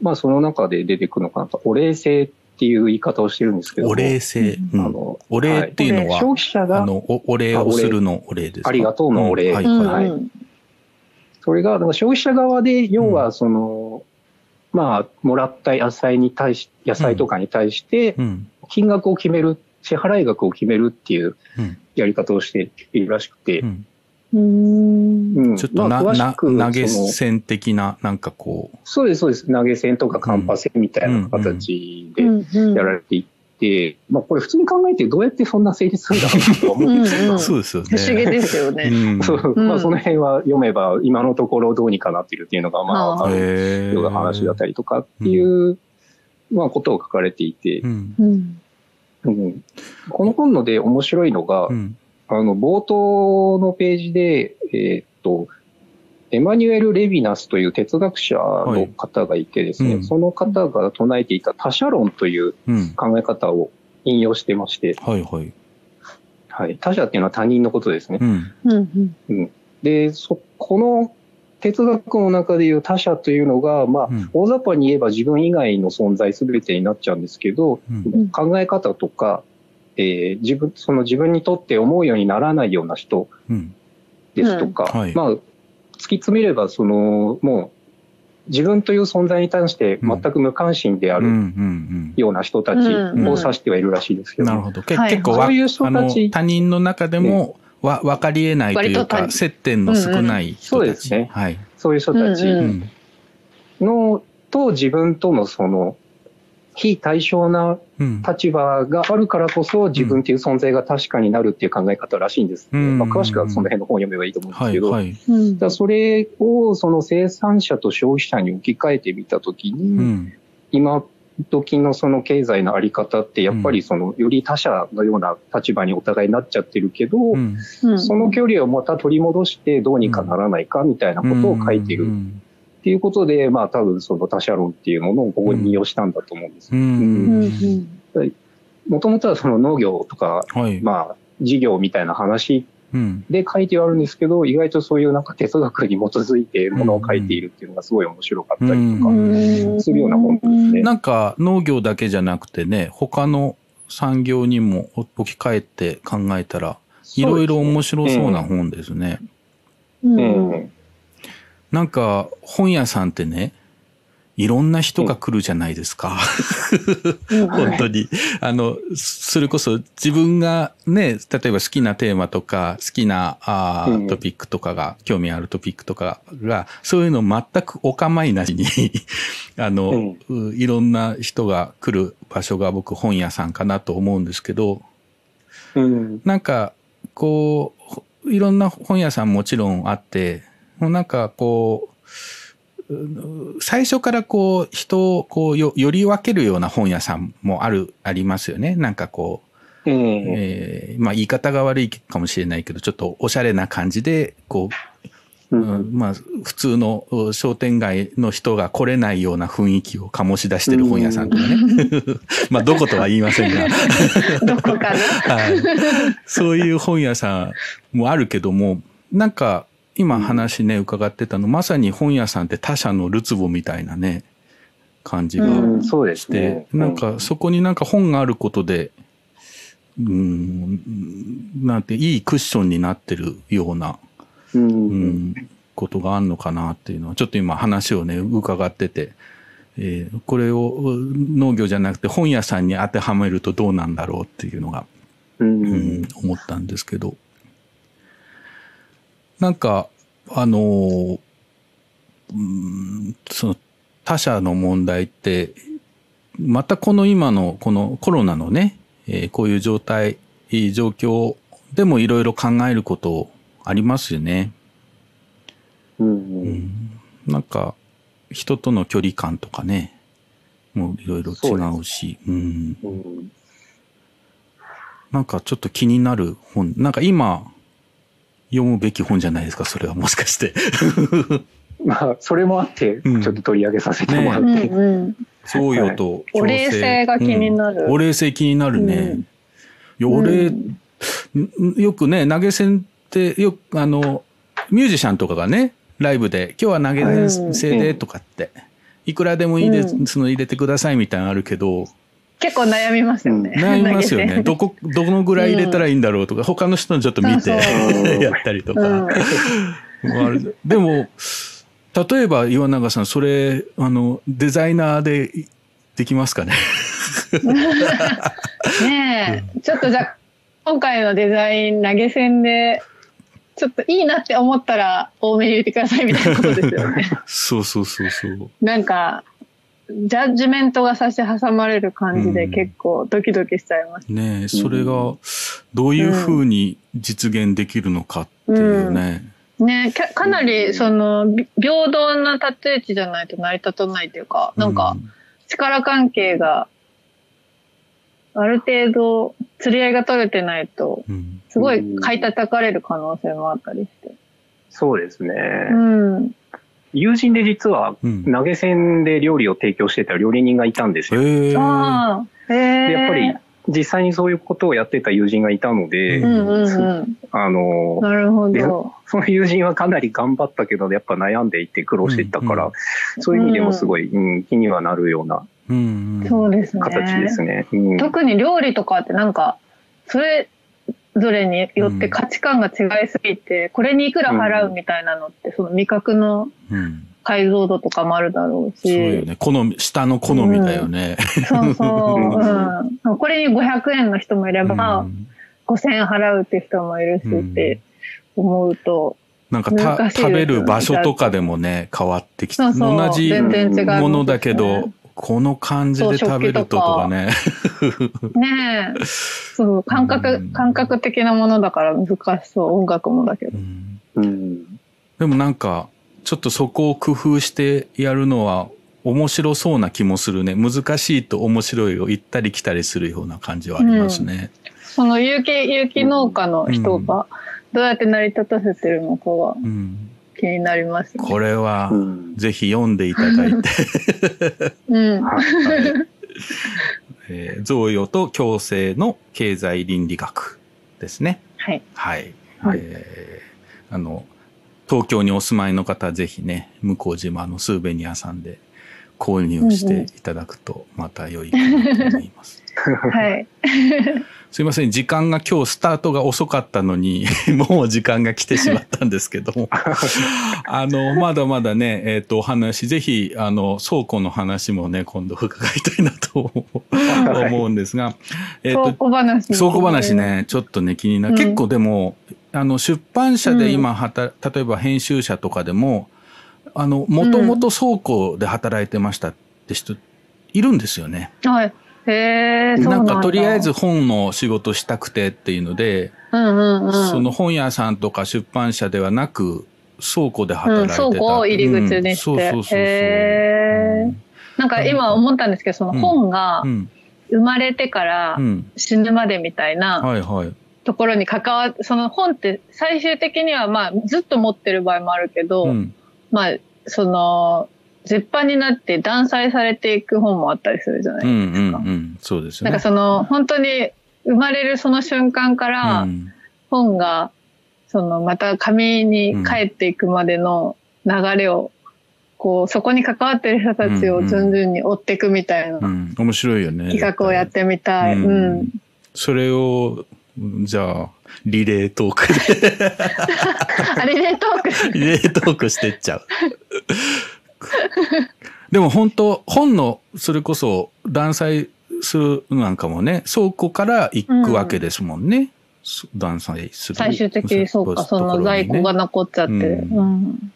まあその中で出てくるのかなと、お礼性っていう言い方をしてるんですけど。お礼性。うん、あのお礼っていうのは、消費者があのおお礼をするのお礼ですか？ありがとうのお礼。はい、はい。それが、消費者側で、要はその、まあ、もらった野菜に対し、野菜とかに対して、金額を決める、支払い額を決めるっていうやり方をしているらしくて、うん、ちょっとな、まあ、な投げ銭的な、なんかこう。そうです、そうです。投げ銭とかカンパ銭みたいな形でやられていて、まあこれ普通に考えてどうやってそんな成立するんだろうと思う。んですけど。そうですよね。不思議ですよね。そう、まあその辺は読めば今のところどうにかなっているっていうのが、まあ、あるような話だったりとかっていう、まあことを書かれていて、うん。この本ので面白いのが、あの冒頭のページで、えー、っと、エマニュエル・レヴィナスという哲学者の方がいてですね、はい。うん、その方が唱えていた他者論という考え方を引用してまして、うん、はいはい。はい。他者っていうのは他人のことですね。うん。うん、で、そ、この哲学の中でいう他者というのが、まあ、大雑把に言えば自分以外の存在すべてになっちゃうんですけど、考え方とか、えー、自分、その自分にとって思うようにならないような人ですとか、うん。はい、まあ、突き詰めれば、その、もう、自分という存在に対して全く無関心であるような人たちを指してはいるらしいですけど、なるほど。結構、そういう人たち他人の中でも、わ分かり得ないというか、接点の少ない人たち、そうですね。はい。そういう人たちの、と自分とのその、非対称な立場があるからこそ、自分っていう存在が確かになるっていう考え方らしいんです、ね、うん、まあ、詳しくはその辺の本を読めばいいと思うんですけど、はい。はい、だそれをその生産者と消費者に置き換えてみたときに、うん、今時のその経済のあり方ってやっぱりそのより他者のような立場にお互いになっちゃってるけど、うん、その距離をまた取り戻してどうにかならないかみたいなことを書いている。っていうことで、まあ多分その他者論っていうものをここに利用したんだと思うんです。もともとはその農業とか、はい、まあ事業みたいな話で書いてはあるんですけど、意外とそういうなんか哲学に基づいてものを書いているっていうのがすごい面白かったりとかするような本ですね。なんか農業だけじゃなくてね、他の産業にも置き換えて考えたら、いろいろ面白そうな本ですね。うん、うんなんか本屋さんってね、いろんな人が来るじゃないですか。本当に。あの、それこそ自分がね、例えば好きなテーマとか、好きなあ、うん、トピックとかが、興味あるトピックとかが、そういうの全くお構いなしに あの、うん、いろんな人が来る場所が僕本屋さんかなと思うんですけど、うん、なんか、こう、いろんな本屋さんもちろんあって、もうなんかこ最初からこう、人をこうよ、より分けるような本屋さんもある、ありますよね。なんかこう、えー、えー、まあ言い方が悪いかもしれないけど、ちょっとおしゃれな感じで、こう、うん、まあ、普通の商店街の人が来れないような雰囲気を醸し出してる本屋さんとかね。まあ、どことは言いませんが。どこかな、はい。そういう本屋さんもあるけども、なんか、今話ね、伺ってたの、まさに本屋さんって他社のるつぼみたいなね、感じがして、ね、なんかそこになんか本があることで、うん、なんていいクッションになってるような、うん、うん、ことがあるのかなっていうのは、ちょっと今話をね、伺ってて、えー、これを農業じゃなくて本屋さんに当てはめるとどうなんだろうっていうのが、うん、うん、思ったんですけど。なんか、あのー、うん、その他者の問題って、またこの今のこのコロナのね、えー、こういう状態、状況でもいろいろ考えることありますよね。うん、うん、なんか、人との距離感とかね、もういろいろ違うし、ううん、うん、なんかちょっと気になる本、なんか今、読むべき本じゃないですか、それはもしかして。まあ、それもあって、ちょっと取り上げさせてもらって。うんね、そうよと、お礼性が気になる。お礼性気になるね。お礼、よくね、投げ銭って、よく、あの、ミュージシャンとかがね、ライブで、今日は投げ銭でとかって、いくらでもいいです、の入れてくださいみたいなのあるけど、結構悩みますよね。悩みますよね。どこ、どのぐらい入れたらいいんだろうとか、うん、他の人のちょっと見て やったりとか。うん、でも、例えば岩永さん、それ、あの、デザイナーでできますかね？ねえ、ちょっとじゃあ、今回のデザイン投げ銭で、ちょっといいなって思ったら多めに入れてくださいみたいなことですよね。そうそうそうそう。なんか、ジャッジメントが差し挟まれる感じで結構ドキドキしちゃいます、うん、ねそれがどういうふうに実現できるのかっていうね。うん、ねかなりその平等な立ち位置じゃないと成り立たないというか、なんか力関係がある程度釣り合いが取れてないと、すごい買い叩かれる可能性もあったりして。そうですね。うん。友人で実は投げ銭で料理を提供してた料理人がいたんですよ。でやっぱり実際にそういうことをやってた友人がいたので、あの、なるほど。その友人はかなり頑張ったけど、やっぱ悩んでいて苦労していったから、うんうん、そういう意味でもすごい、うん、気にはなるような、そうですね。形ですね。特に料理とかってなんか、それぞれによって価値観が違いすぎて、これにいくら払うみたいなのって、その味覚の解像度とかもあるだろうし。そうよね。好み、下の好みだよね。うん、そうそう、うん。これに500円の人もいれば、うん、5000円払うって人もいるしって思うと、なんかた、食べる場所とかでもね、変わってきて、同じものだけど、この感じで食べるととかね。ねえ。そう、感覚、感覚的なものだから難しそう。音楽もだけど。うん、でもなんか、ちょっとそこを工夫してやるのは面白そうな気もするね。難しいと面白いを行ったり来たりするような感じはありますね。うん、その有機、有機農家の人がどうやって成り立たせてるのかは、うん気になります、ね、これは、ぜひ読んでいただいてうん。はいえー、贈与と共生の経済倫理学ですね。はい。はい。はい、えー、あの、東京にお住まいの方はぜひね、向島のスーベニアさんで購入していただくとまた良いかなと思います。はい。すいません、時間が今日スタートが遅かったのに もう時間が来てしまったんですけども。あの、まだまだね、えっ、ー、と、お話、ぜひ、あの、倉庫の話もね、今度伺いたいなと思うんですが、えっ、ー、と、倉庫話、倉庫話ね、ちょっとね、気になる。うん、結構でも、あの、出版社で今はた、例えば編集者とかでも、あの、もともと倉庫で働いてましたって人、いるんですよね。はい。へなんかとりあえず本の仕事したくてっていうので、うんうんうん、その本屋さんとか出版社ではなく、倉庫で働いてた、うん、倉庫を入り口にして、そうそうそうそう。へなんか今思ったんですけどその本が生まれてから死ぬまでみたいな、はいはい。ところに関わその本って最終的にはまあずっと持ってる場合もあるけど、うん、まあその絶版になって断裁されていく本もあったりするじゃないですか。うんうんうん、そうですね。なんかその本当に生まれるその瞬間から本がそのまた紙に帰っていくまでの流れをこうそこに関わってる人たちを順々に追っていくみたいな、うん、面白いよね。企画をやってみたい。うん、うん、それをじゃあ、リレートークで。リレートーク。リレートークしてっちゃう。でも本当、本の、それこそ、断裁するなんかもね、倉庫から行くわけですもんね。うん、断裁する。最終的にそうか、その在庫が残っちゃって。うん、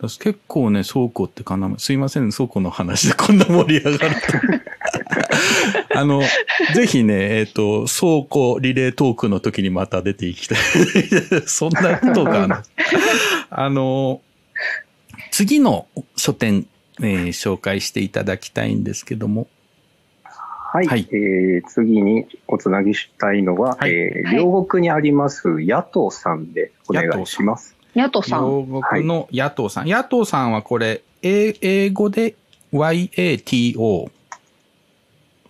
結構ね、倉庫ってかな、すいません、倉庫の話でこんな盛り上がると。あの、ぜひね、えっ、ー、と、倉庫リレートークの時にまた出ていきたい。そんなことがああの、次の書店、えー、紹介していただきたいんですけども。はい。はい、えー、次におつなぎしたいのは、はい、えー、両国にあります野党さんでお願いします。野党さん。両国の野党さん。野党さんはこれ、英語で YATO。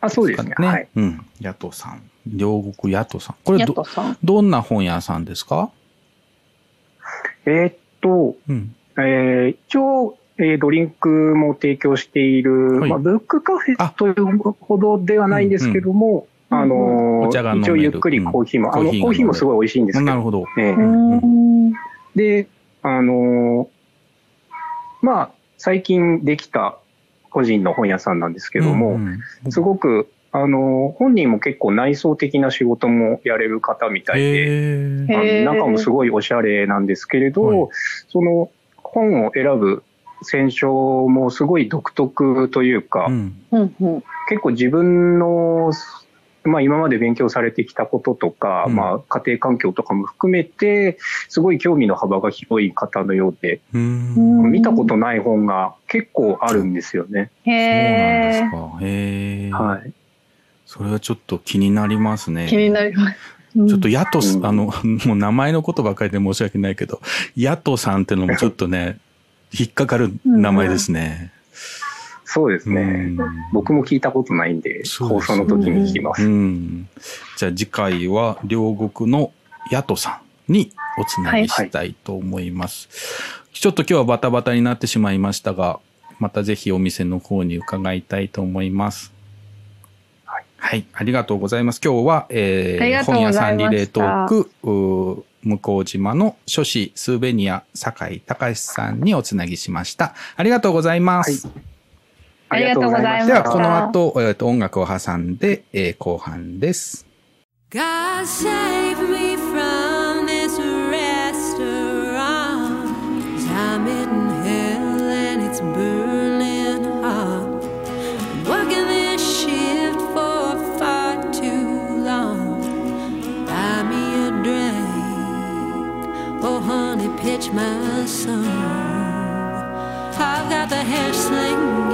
あ、そうですね。ねはい。うん。野党さん。両国野党さん。これど、どんな本屋さんですか？えー、っと、うん、えー、一応、えー、ドリンクも提供している、はい、まあ、ブックカフェというほどではないんですけども、うん。うん、あのー、一応ゆっくりコーヒーも、あの、コーヒーもすごい美味しいんですけど。なるほど。えー、で、あのー、まあ、最近できた個人の本屋さんなんですけども、うんうん、すごく、あの、本人も結構内装的な仕事もやれる方みたいで、中もすごいおしゃれなんですけれど、その本を選ぶ選書もすごい独特というか、うん、結構自分のまあ、今まで勉強されてきたこととか、うん、まあ、家庭環境とかも含めて、すごい興味の幅が広い方のようで、見たことない本が結構あるんですよね。へそうなんですか。へはい。それはちょっと気になりますね。気になります。ちょっとヤト、うん、あの、もう名前のことばかりで申し訳ないけど、ヤトさんってのもちょっとね、引っかかる名前ですね。そうですね。僕も聞いたことないんで、放送の時に聞きます。じゃあ次回は両国のヤトさんにおつなぎしたいと思います。はい、ちょっと今日はバタバタになってしまいましたが、またぜひお店の方に伺いたいと思います。はい、はい、ありがとうございます。今日は、えー、本屋さんリレートーク、向島の書士スーベニア酒井隆さんにおつなぎしました。ありがとうございます。はいありがとうございます。では、この後、えー、と音楽を挟んで、えー、後半です。God save me my song. I've got the hair slinging.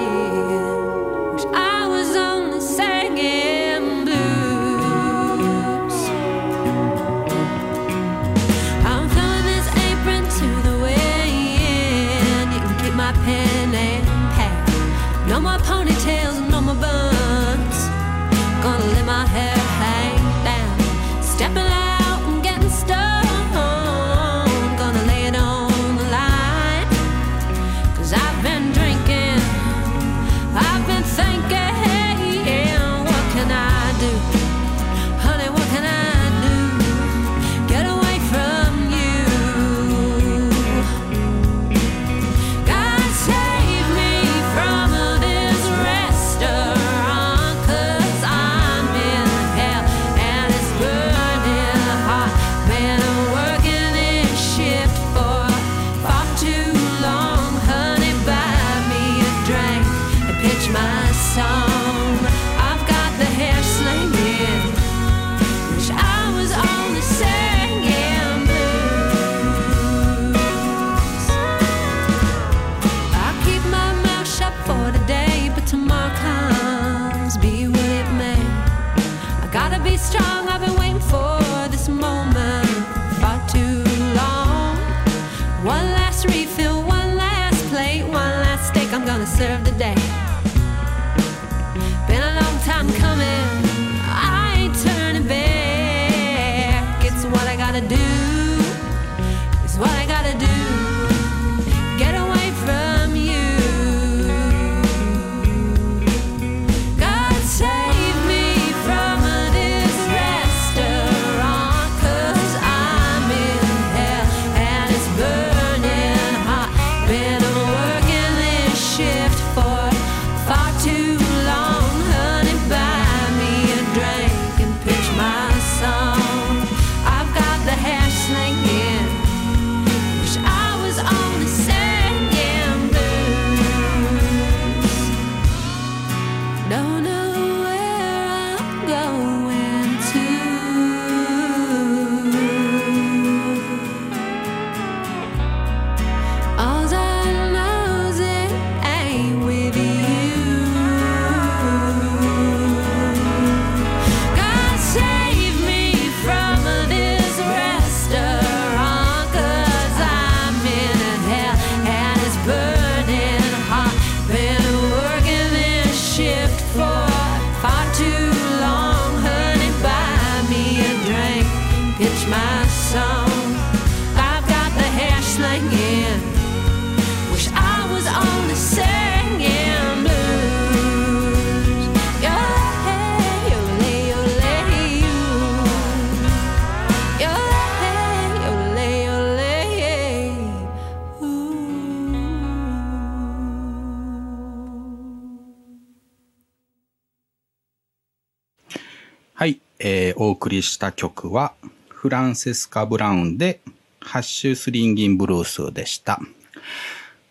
送りした曲は、フランセスカ・ブラウンで、ハッシュスリンギンブルースでした。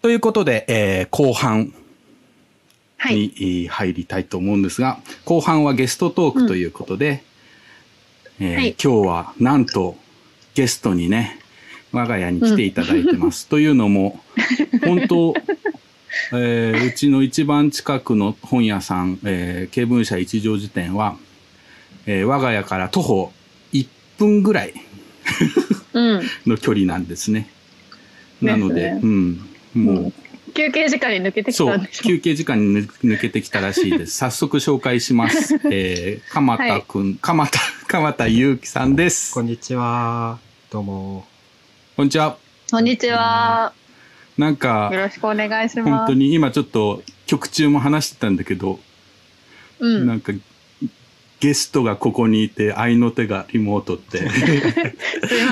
ということで、えー、後半に入りたいと思うんですが、はい、後半はゲストトークということで、うん、えーはい、今日はなんとゲストにね、我が家に来ていただいてます。うん、というのも、本当、えー、うちの一番近くの本屋さん、えー、経文社一条辞典は、えー、我が家から徒歩1分ぐらい の距離なんですね。なので、ね、うん、もう、うん、休憩時間に抜けてきたんでしょ休憩時間に抜けてきたらしいです。早速紹介します。えー、鎌田くん、はい、鎌田、鎌田祐樹さんです。こんにちは。どうも。こんにちは。こんにちは。なんか、よろしくお願いします。本当に今ちょっと曲中も話してたんだけど、うん、なんかゲストがここにいて、愛の手がリモートって。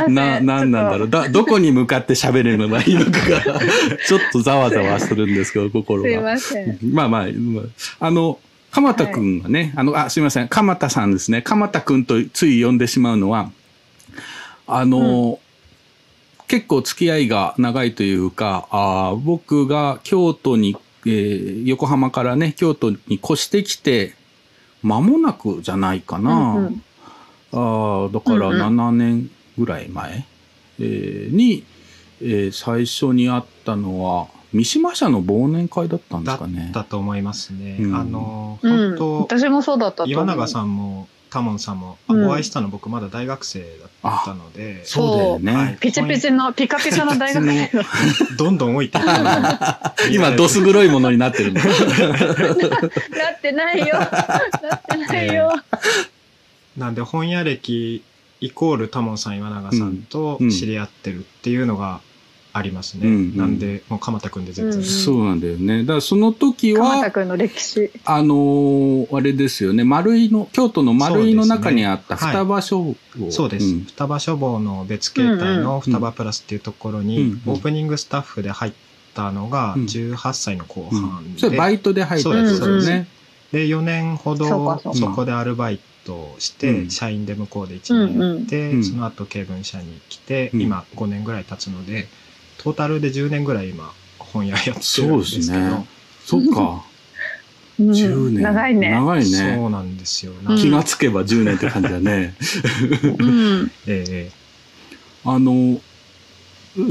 な、なんなんだろう。だ、どこに向かって喋るのがいいのかが、ちょっとざわざわするんですけど、心が。すいません。まあまあ、あの、鎌田くんがね、はい、あの、あ、すいません。鎌田さんですね。鎌田くんとつい呼んでしまうのは、あの、うん、結構付き合いが長いというか、あ僕が京都に、えー、横浜からね、京都に越してきて、間もなくじゃないかな。うんうん、あだから7年ぐらい前、うんうん、えー、に、えー、最初に会ったのは、三島社の忘年会だったんですかね。だったと思いますね。うん、あの、本当、うん、私もそうだったと岩永さんも、タモンさんも、うん、お会いしたの僕まだ大学生だったので。そうだよね、はい。ピチピチの、ピカピカの大学生 どんどん置いてい 今、どす黒いものになってる なってないよ。なってないよ。なんで本屋歴イコールタモンさん岩永さんと知り合ってるっていうのがありますね。うんうん、なんで、もう鎌田くんで全然、うん、そうなんだよね。だからその時は、鎌田くんの歴史。あのー、あれですよね、丸井の、京都の丸井の中にあった双葉書房。そうです。ねはい、双葉書房の別形態の双葉プラスっていうところに、オープニングスタッフで入ったのが18歳の後半で。それバイトで入ったんですよね。で、4年ほどそこでアルバイトして、社員で向こうで1年やって、その後経文社に来て、今5年ぐらい経つので、トータルで10年ぐらい今、本屋やってるんですけど。そうですね。そっか。10年。長いね。長いね。そうなんですよ。気がつけば10年って感じだね。ええあの、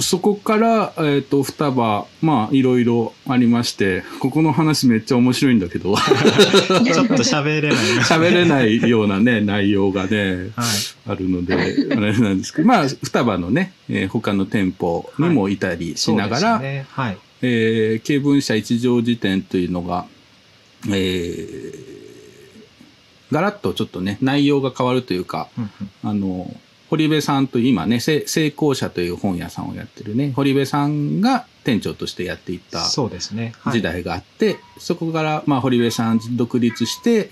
そこから、えっ、ー、と、双葉、まあ、いろいろありまして、ここの話めっちゃ面白いんだけど。ちょっと喋れない。喋れないようなね、内容がね、はい、あるので、あれなんですけど、まあ、双葉のね、えー、他の店舗にもい。たりしながら、はいね。はい、えー、経文社一条辞典というのが、えー、ガラッとちょっとね、内容が変わるというか、あの、堀部さんと今ね、成功者という本屋さんをやってるね、堀部さんが店長としてやっていったそうですね。時代があって、そこから、まあ、堀部さん独立して、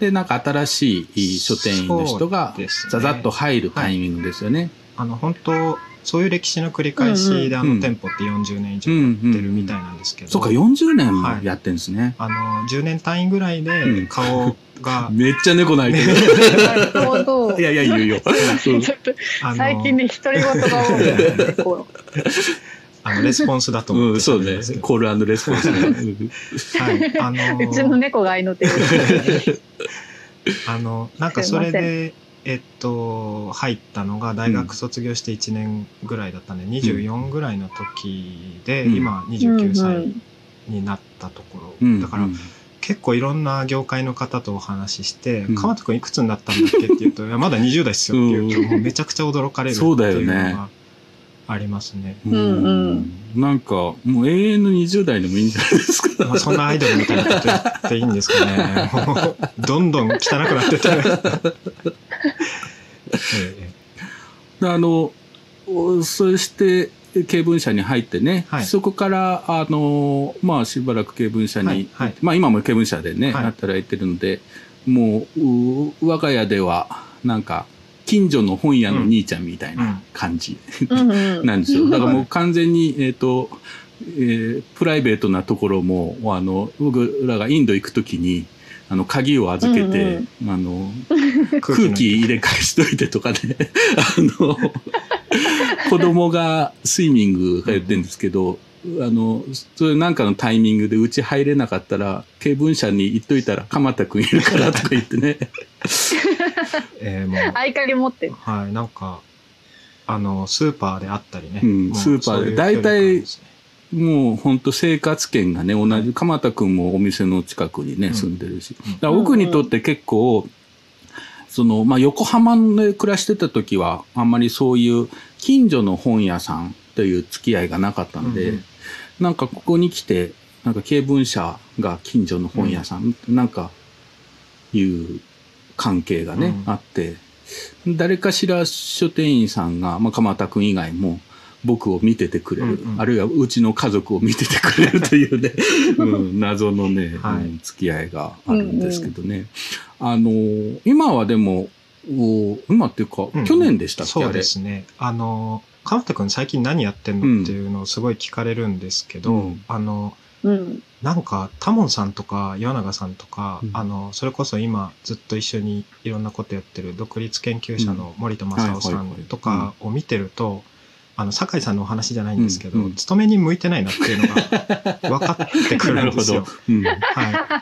で、なんか新しい書店員の人が、ざざっと入るタイミングですよね。はい、あの、本当そういう歴史の繰り返しで、あの店舗って40年以上やってるみたいなんですけど。そうか、40年もやってるん。ですね。あの、10年単位ぐらいで顔が。めっちゃ猫鳴いてる。いやいや、言うよ。最近ね、独り言が多い。あの、レスポンスだと思うん、そうね。コールレスポンスね。はい。あのうちの猫が合いの手あの、なん。かそれで、えっと、入ったのが大学卒業して1年ぐらいだったんで、うん、24ぐらいの時で、うん、今29歳になったところ。うん、だから、結構いろんな業界の方とお話しして、川田くんいくつになったんだっけって言うと、いやまだ20代っすよって言うと、もうめちゃくちゃ驚かれるっていうのがありますね。うんうん。なんか、もう永遠の20代でもいいんじゃないですか。まあそんなアイドルみたいなこと言っていいんですかね。どんどん汚くなってて。あの、そして、経文社に入ってね、はい、そこから、あの、まあ、しばらく経文社に、はいはい、まあ、今も経文社でね、働いてるので、もう、我が家では、なんか、近所の本屋の兄ちゃんみたいな感じ、うん、なんですよ。だからもう完全に、えっ、ー、と、えー、プライベートなところも、あの、僕らがインド行くときに、あの、鍵を預けて、うんうん、あの、空気入れ替えしといてとかね、あの、子供がスイミング通ってるんですけど、あの、それなんかのタイミングでうち入れなかったら、警文社に行っといたら、鎌田くんいるからとか言ってね。えー、もう。合鍵持ってる。はい、なんか、あの、スーパーであったりね。うん、スーパーで。大体、もう本当生活圏がね、同じ、鎌田くんもお店の近くにね、住んでるし。だ僕にとって結構、その、まあ、横浜で暮らしてた時は、あんまりそういう近所の本屋さんという付き合いがなかったんで、うん、なんかここに来て、なんか経文社が近所の本屋さん、うん、なんか、いう関係がね、うん、あって、誰かしら書店員さんが、まあ、鎌田くん以外も、僕を見ててくれる、うんうん、あるいはうちの家族を見ててくれるというね、うん、謎のね、はい、付き合いがあるんですけどね。うんうん、あの、今はでも、お今っていうか、うん、去年でしたっけそうですね。あの、川田君最近何やってんのっていうのをすごい聞かれるんですけど、うん、あの、うん、なんか、タモンさんとか岩永さんとか、うん、あの、それこそ今ずっと一緒にいろんなことやってる独立研究者の森田正夫さんとかを見てると、あの、酒井さんのお話じゃないんですけど、うんうん、勤めに向いてないなっていうのが 分かってくるんですよ。うん、はい。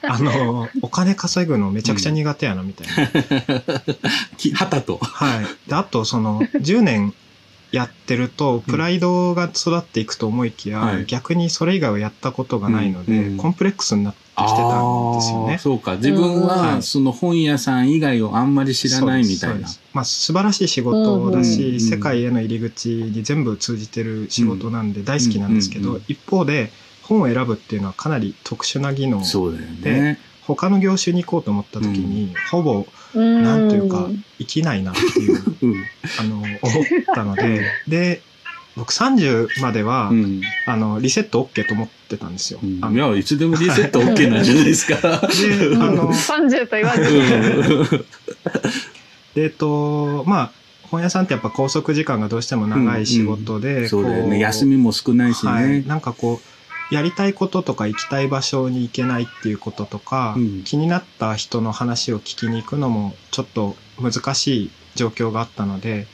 あの、お金稼ぐのめちゃくちゃ苦手やな、みたいな。はたと。はい。で、あと、その、10年やってると、プライドが育っていくと思いきや、うん、逆にそれ以外はやったことがないので、コンプレックスになってきてたんですよね。そうか。自分は、その本屋さん以外をあんまり知らないみたいな。まあ、素晴らしい仕事だし、世界への入り口に全部通じてる仕事なんで大好きなんですけど、一方で、本を選ぶっていうのはかなり特殊な技能で、そうだよね、他の業種に行こうと思った時に、ほぼ、なんというか、生きないなっていう、あの、思ったので、で、僕30までは、うん、あの、リセット OK と思ってたんですよ。うん、いや、いつでもリセット OK なんじゃないですか。で、あの、30と言わずに。で、えっと、まあ、本屋さんってやっぱ拘束時間がどうしても長い仕事で、うんうん、そうだよね。休みも少ないしね。はい、なんかこう、やりたいこととか行きたい場所に行けないっていうこととか、うん、気になった人の話を聞きに行くのもちょっと難しい状況があったので、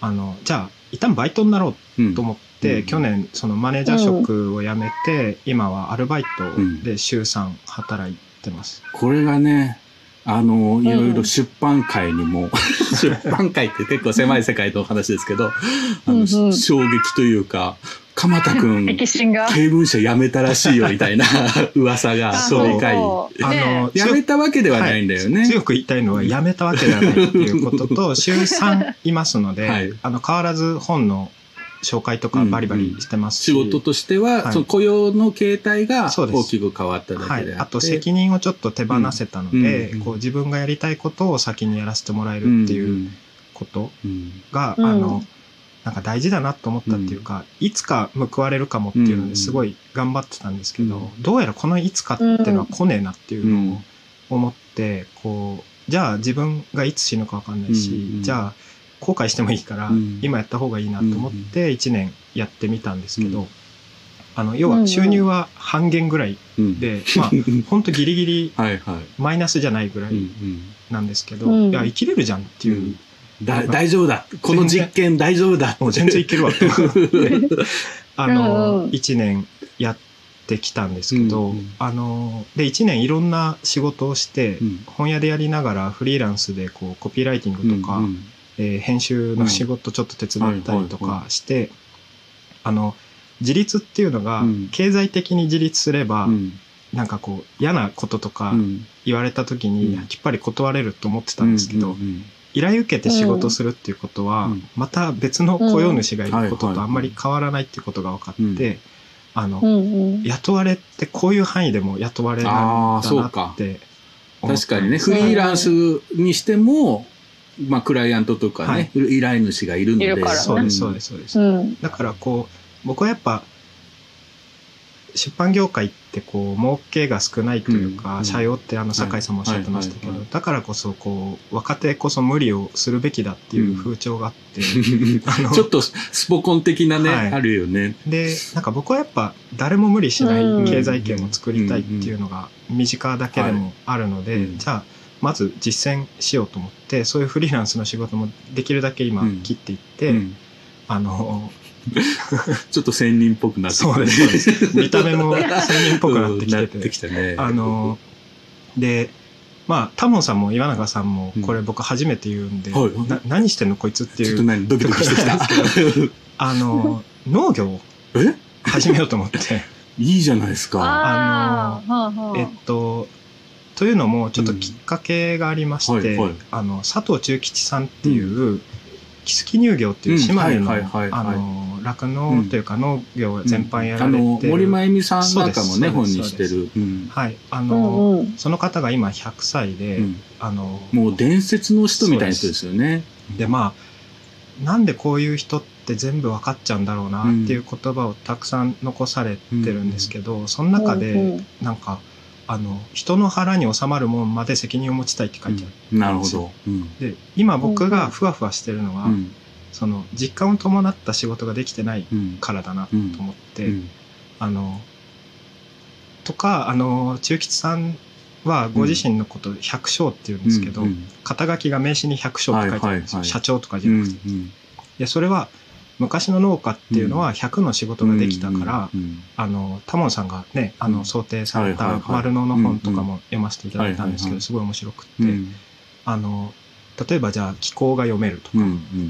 あの、じゃあ、一旦バイトになろうと思って、うん、去年そのマネージャー職を辞めて、うん、今はアルバイトで週3働いてます。これがね、あの、いろいろ出版界にも、出版界って結構狭い世界の話ですけど、あの、衝撃というか、鎌田くん、経文社辞めたらしいよみたいな 噂が、そう、あの、辞めたわけではないんだよね、強く言いたいのは辞めたわけではないっていうことと、週3いますので、あの、変わらず本の紹介とかバリバリしてますし、うんうん、仕事としては、はい、その雇用の形態が大きく変わっただけであって、はい、あと責任をちょっと手放せたので、うん、こう自分がやりたいことを先にやらせてもらえるっていうことが、うん、あの、なんか大事だなと思ったっていうか、いつか報われるかもっていうのですごい頑張ってたんですけど、どうやらこのいつかっていうのは来ねえなっていうのを思って、こう、じゃあ自分がいつ死ぬかわかんないし、じゃあ後悔してもいいから、今やった方がいいなと思って1年やってみたんですけど、あの、要は収入は半減ぐらいで、まあ、本当ギリギリ マイナスじゃないぐらいなんですけど、いや、生きれるじゃんっていう。だ大丈夫だ。この実験大丈夫だ。もう全然いけるわって、あの、1年やってきたんですけど、あの、で、1年いろんな仕事をして、本屋でやりながらフリーランスでこう、コピーライティングとか、えー、編集の仕事ちょっと手伝ったりとかして、あの、自立っていうのが、経済的に自立すれば、うん、なんかこう、嫌なこととか言われた時に、きっぱり断れると思ってたんですけど、依頼受けて仕事するっていうことは、また別の雇用主がいることとあんまり変わらないっていうことが分かって、あの、雇われってこういう範囲でも雇われるんだなって確かにね、フリーランスにしても、まあ、クライアントとかね、はい、依頼主がいるので。ね、そうです、そうです、そうです。うん、だからこう、僕はやっぱ、出版業界ってこう、儲けが少ないというか、うん、社用ってあの、酒井さんもおっしゃってましたけど、だからこそこう、若手こそ無理をするべきだっていう風潮があって、ちょっとスポコン的なね、はい、あるよね。で、なんか僕はやっぱ、誰も無理しない経済圏を作りたいっていうのが、身近だけでもあるので、じゃあ、まず実践しようと思ってそういうフリーランスの仕事もできるだけ今切っていって、うん。うん、あの ちょっと仙人っぽくなってきて、そうです見た目も 仙人っぽくなってきてててきて、ね、あのでまあ、タモンさんも岩永さんも、これ僕初めて言うんで、うんな何してんのこいつっていう。ちょっと何ドキドキしてきた。あの、農業を始めようと思って。いいじゃないですか。あの、えっと、というのも、ちょっときっかけがありまして、うんはいはい、あの、佐藤忠吉さんっていう、木月乳業っていう島根の、あの、酪農というか農業全般やられてる、うん、森真由美さんなんかもね、本にしてる。はい。あの、その方が今100歳で、あの、もう伝説の人みたいな人ですよね。で、まあ、なんでこういう人って全部分かっちゃうんだろうなっていう言葉をたくさん残されてるんですけど、その中で、なんか、あの人の腹に収まるもんまで責任を持ちたいって書いてある、うん、なるほど、うん、で今僕がふわふわしてるのは、うん、その実感を伴った仕事ができてないからだなと思って、あのとかあの中吉さんはご自身のこと百姓っていうんですけど、肩書きが名刺に百姓って書いてあるんですよ、社長とかじゃなくて、いやそれは昔の農家っていうのは100の仕事ができたから、あの、タモンさんがね、あの、想定された丸農の本とかも読ませていただいたんですけど、すごい面白くって、あの、例えばじゃあ気候が読めるとか、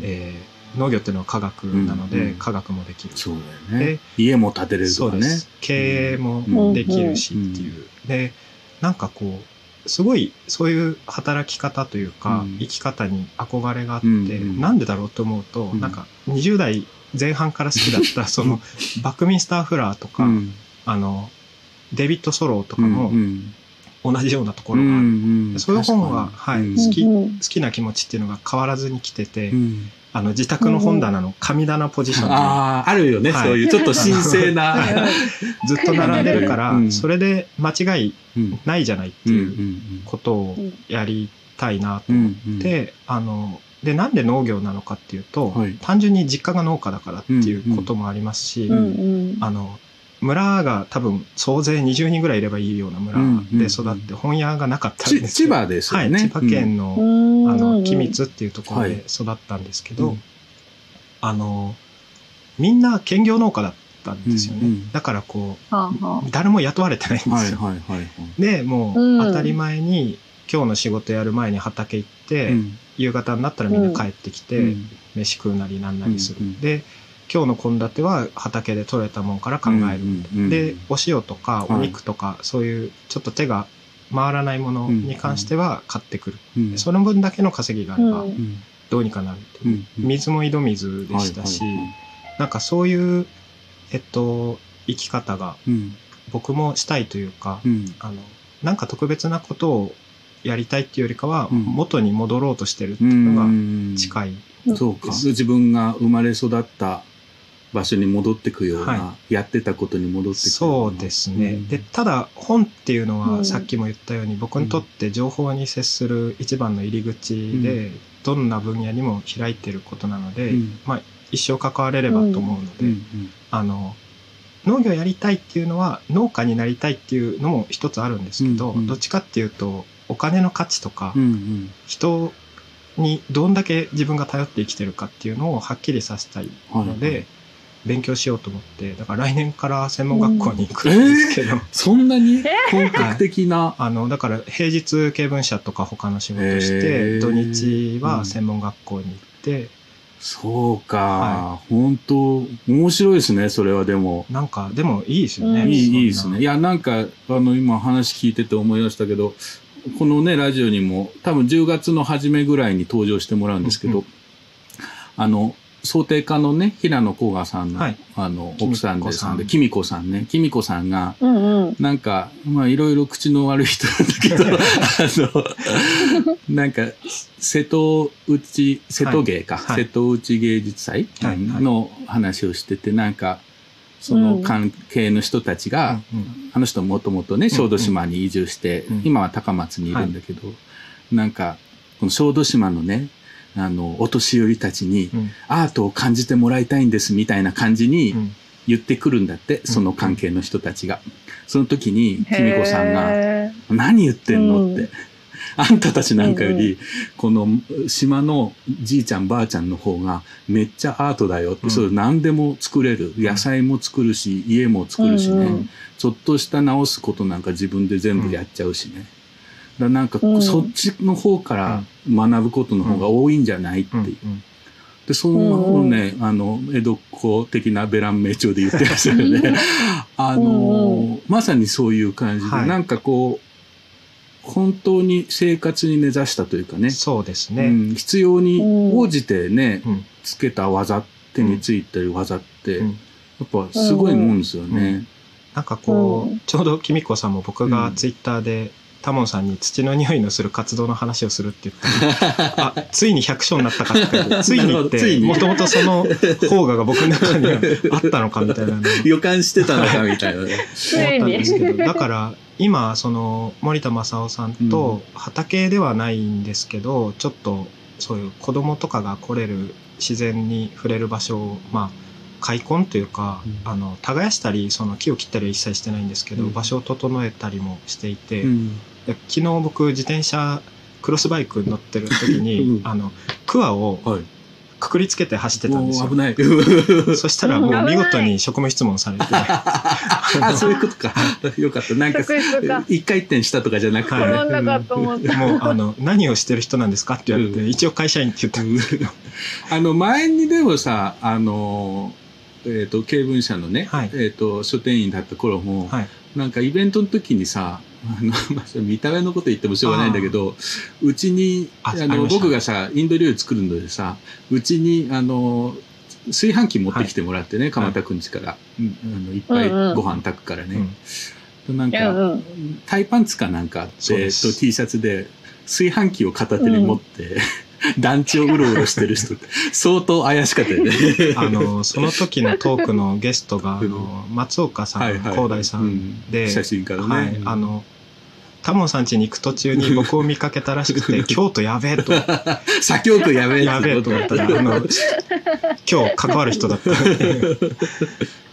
えー、農業っていうのは科学なので、科学もできる。そうだよね。家も建てれるとかね。経営もできるしっていう。で、なんかこう、すごいそういう働き方というか、生き方に憧れがあって、なんでだろうと思うと、なんか20代前半から好きだった そのバックミンスター・フラーとか、あのデビッド・ソローとかも同じようなところがある、そういう本は、はい、好き好きな気持ちっていうのが変わらずに来てて、あの自宅の本棚の神棚ポジションああ、あるよね、はい、そういうちょっと神聖な。ずっと並んでるから、それで間違いないじゃないっていうことをやりたいなと思って、あの、で、なんで農業なのかっていうと、はい、単純に実家が農家だからっていうこともありますし、あの、村が多分総勢20人ぐらいいればいいような村で育って本屋がなかったんです千葉ですよね。はい、千葉県の、うん、あの、君津っていうところで育ったんですけど、はい、あの、みんな兼業農家だったんですよね。うんうん、だからこう、はあはあ、誰も雇われてないんですよ。はいはいはいはい、で、もう当たり前に今日の仕事やる前に畑行って、うん、夕方になったらみんな帰ってきて、飯食うなりなんなりする。で、今日の献立は畑で採れたもんから考える。で、お塩とかお肉とか、そういうちょっと手が回らないものに関しては買ってくる。その分だけの稼ぎがあれば、どうにかなるっていう。水も井戸水でしたし、なんかそういう、えっと、生き方が僕もしたいというか、あの、なんか特別なことをやりたいっていうよりかは、元に戻ろうとしてるっていうのが近い。そうか。自分が生まれ育った場所に戻ってくような、はい、やってたことに戻ってくそうですね、うん、でただ本っていうのはさっきも言ったように、うん、僕にとって情報に接する一番の入り口で、うん、どんな分野にも開いてることなので、まあ一生関われればと思うので、あの農業やりたいっていうのは農家になりたいっていうのも一つあるんですけど、どっちかっていうとお金の価値とか、人にどんだけ自分が頼って生きてるかっていうのをはっきりさせたいので、はいはい勉強しようと思って、だから来年から専門学校に行くんですけど。うん。えー、そんなに本格的な、はい、あの、だから平日経文社とか他の仕事して、土日は専門学校に行って、そうか、はい、本当面白いですね、それはでも。なんか、でもいいですよね。いい、いいですね。いや、なんか、あの、今話聞いてて思い出したけど、このね、ラジオにも、多分10月の初めぐらいに登場してもらうんですけど、うんうん、あの、想定家のね、平野甲賀さんの、はい、あの、奥さんでさんで、きみこさんね、きみこさんが、うんうん、なんか、まあ、いろいろ口の悪い人なんだけど、あの、なんか、瀬戸内、瀬戸芸か、はい、瀬戸内芸術祭の話をしてて、なんか、その関係の人たちが、うん、あの人もともとね、小豆島に移住して、うん、今は高松にいるんだけど、はい、なんか、この小豆島のね、あの、お年寄りたちに、アートを感じてもらいたいんですみたいな感じに言ってくるんだって、その関係の人たちが。その時に、きみこさんが、何言ってんのって。あんたたちなんかより、この島のじいちゃんばあちゃんの方がめっちゃアートだよって、それ何でも作れる。野菜も作るし、家も作るしね。ちょっとした直すことなんか自分で全部やっちゃうしね。だなんか、そっちの方から学ぶことの方が多いんじゃないっていう。で、そのね、あの、江戸っ子的なベラン名調で言ってましたよね。あの、まさにそういう感じで、はい、なんかこう、本当に生活に根ざしたというかね。そうですね。うん、必要に応じてね、うん、つけた技、手についてる技って、やっぱすごいもんですよね。なんかこう、ちょうどきみこさんも僕がツイッターでタモンさんに土の匂いのする活動の話をするって言ったら、あ、ついに百姓になったかって ついにって、もともとその方が僕の中にはあったのかみたいな。予感してたのかみたいなね。思ったんですけど、だから、今、その、森田正夫さんと、畑ではないんですけど、ちょっと、そういう子供とかが来れる、自然に触れる場所を、まあ、開墾というか、うん、あの耕したりその木を切ったりは一切してないんですけど、うん、場所を整えたりもしていて、うん、昨日僕自転車クロスバイク乗ってる時に、あのクワをくくりつけて走ってたんですよ。危ない。そしたらもう見事に職務質問されて。あ、そういうことか。よかった。なんか、一回転したとかじゃなくて、ね。もう、あの、何をしてる人なんですかって言われて、一応会社員って言ったんですけど。あの、前にでもさ、あの、えっ、ー、と、経文社のね、はい、えっ、ー、と、書店員だった頃も、はい、なんかイベントの時にさ、見た目のこと言ってもしょうがないんだけど、うちに、あの、僕がさ、インド料理作るのでさ、うちに、あの、炊飯器持ってきてもらってね、はい、鎌田くんちから、はい、あのいっぱいご飯炊くからね。うん。うん、なんか、うん、タイパンツかなんかあって、と T シャツで、炊飯器を片手に持って、うん団地をうろうろしてる人って。相当怪しかったよね。あのその時のトークのゲストがあの松岡さん広大さんで、うん、写真家のね、はい、あのタモンさん家に行く途中に僕を見かけたらしくて、京都やべえと。左京区やべえやべえと思ったら、あの、今日関わる人だっ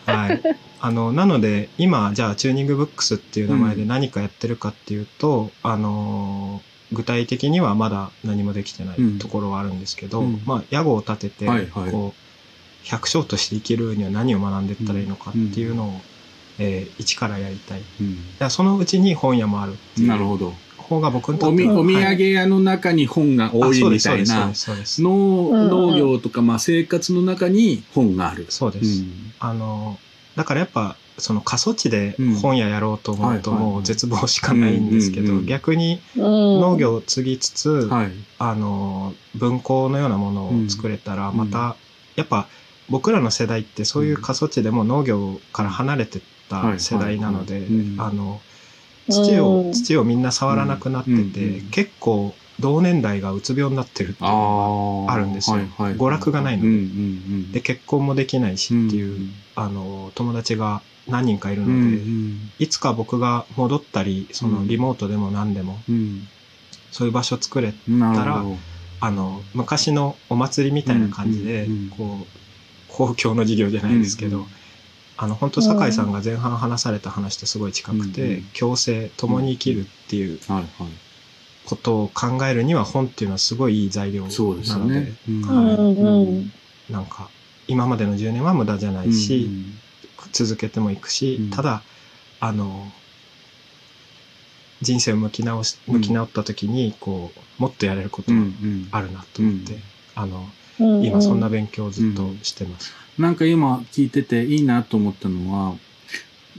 た。はい。あの、なので、今、じゃあ、チューニングブックスっていう名前で何かやってるかっていうと、うん、あの具体的にはまだ何もできてないところはあるんですけど、うん、まあ、屋号を立てて、はいはい、こう、百姓として生きるには何を学んでいったらいいのかっていうのを、うん、えー、一からやりたい。うん、そのうちに本屋もあるっていう。なるほど。方が僕にとってお土産屋の中に本が多いみたいな、農農業とかまあ生活の中に本がある。そうです。うん、あの、だからやっぱ、その過疎地で本屋やろうと思うともう絶望しかないんですけど、逆に農業を継ぎつつ、はい、あの、文庫のようなものを作れたら、また、やっぱ僕らの世代ってそういう過疎地でも農業から離れてた世代なので、あの、土を、土をみんな触らなくなってて、結構同年代がうつ病になってるっていうのがあるんですよ。娯楽がないので。で、結婚もできないしっていう、あの、友達が何人かいるので、いつか僕が戻ったり、そのリモートでも何でも、そういう場所作れたら、あの、昔のお祭りみたいな感じで、こう、公共の事業じゃないですけど、あの、本当酒井さんが前半話された話とすごい近くて、共生、共に生きるっていうことを考えるには本っていうのはすごいいい材料なので、なんか、今までの10年は無駄じゃないし、続けてもいくし、ただ、あの、人生を向き直し、向き直った時に、こう、もっとやれることがあるなと思って、あの、今そんな勉強をずっとしてます。うん、なんか今聞いてていいなと思ったのは、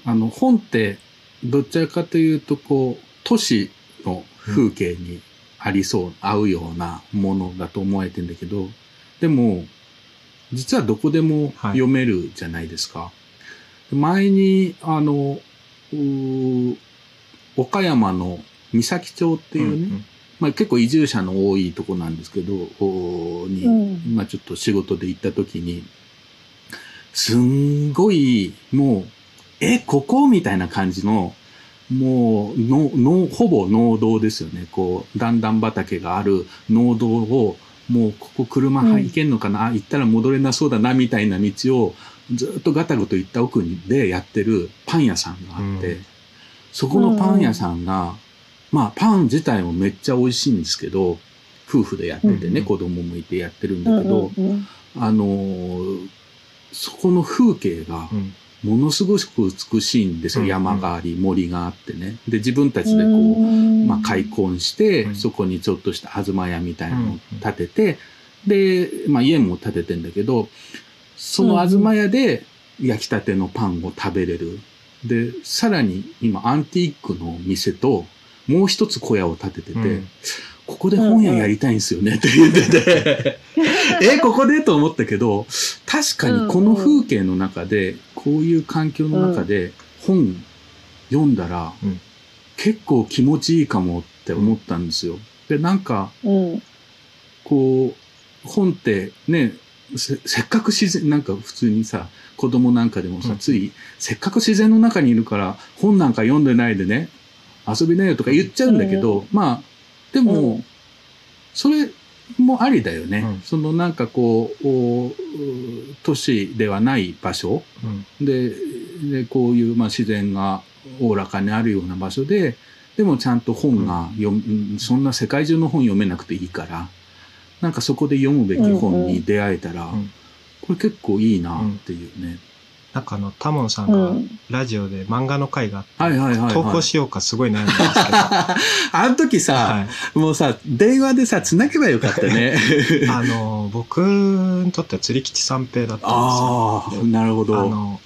あの本ってどちらかというとこう、都市の風景にありそう、合うようなものだと思われてんだけど、でも、実はどこでも読めるじゃないですか。はい、前に、あの、岡山の三崎町っていうね、うんうん。まあ、結構移住者の多いとこなんですけど、に、うん、まあちょっと仕事で行った時に、すんごい、もう、え、ここ？みたいな感じの、もう、の、の、ほぼ農道ですよね。こう、段々畑がある農道を、もうここ車行けんのかな、うん、あ、行ったら戻れなそうだな、みたいな道を、ずっとガタゴト行った奥でやってるパン屋さんがあって、うん、そこのパン屋さんが、まあ、パン自体もめっちゃ美味しいんですけど、夫婦でやっててね、うん、子供もいてやってるんだけど、うんうん、あのー、そこの風景が、ものすごく美しいんですよ。山があり、森があってね。で、自分たちでこう、まあ、開墾して、そこにちょっとした東屋みたいなのを建てて、で、まあ、家も建ててんだけど、その東屋で焼きたてのパンを食べれる。で、さらに今、アンティークの店と、もう一つ小屋を建ててて、うん、ここで本屋やりたいんですよねって言ってて。え、ここでと思ったけど、確かにこの風景の中で、こういう環境の中で本読んだら、結構気持ちいいかもって思ったんですよ。で、なんか、こう、本ってね、せっかく自然、なんか普通にさ、子供なんかでもさ、つい、せっかく自然の中にいるから、本なんか読んでないでね、遊びなよとか言っちゃうんだけど、まあ、でも、それもありだよね。そのなんかこう、都市ではない場所、でで、こういうまあ自然がおおらかにあるような場所で、でもちゃんと本が読、うん、そんな世界中の本読めなくていいから、なんかそこで読むべき本に出会えたら、これ結構いいなっていうね。なんかあの、タモンさんがラジオで漫画の会があって、はいはいはい、投稿しようかすごい悩んでますけど。あの時さ、はい、もうさ、電話でさ、繋げばよかったね。あの、僕にとっては釣り吉三平だったんですよ。ああ、なるほど。あの、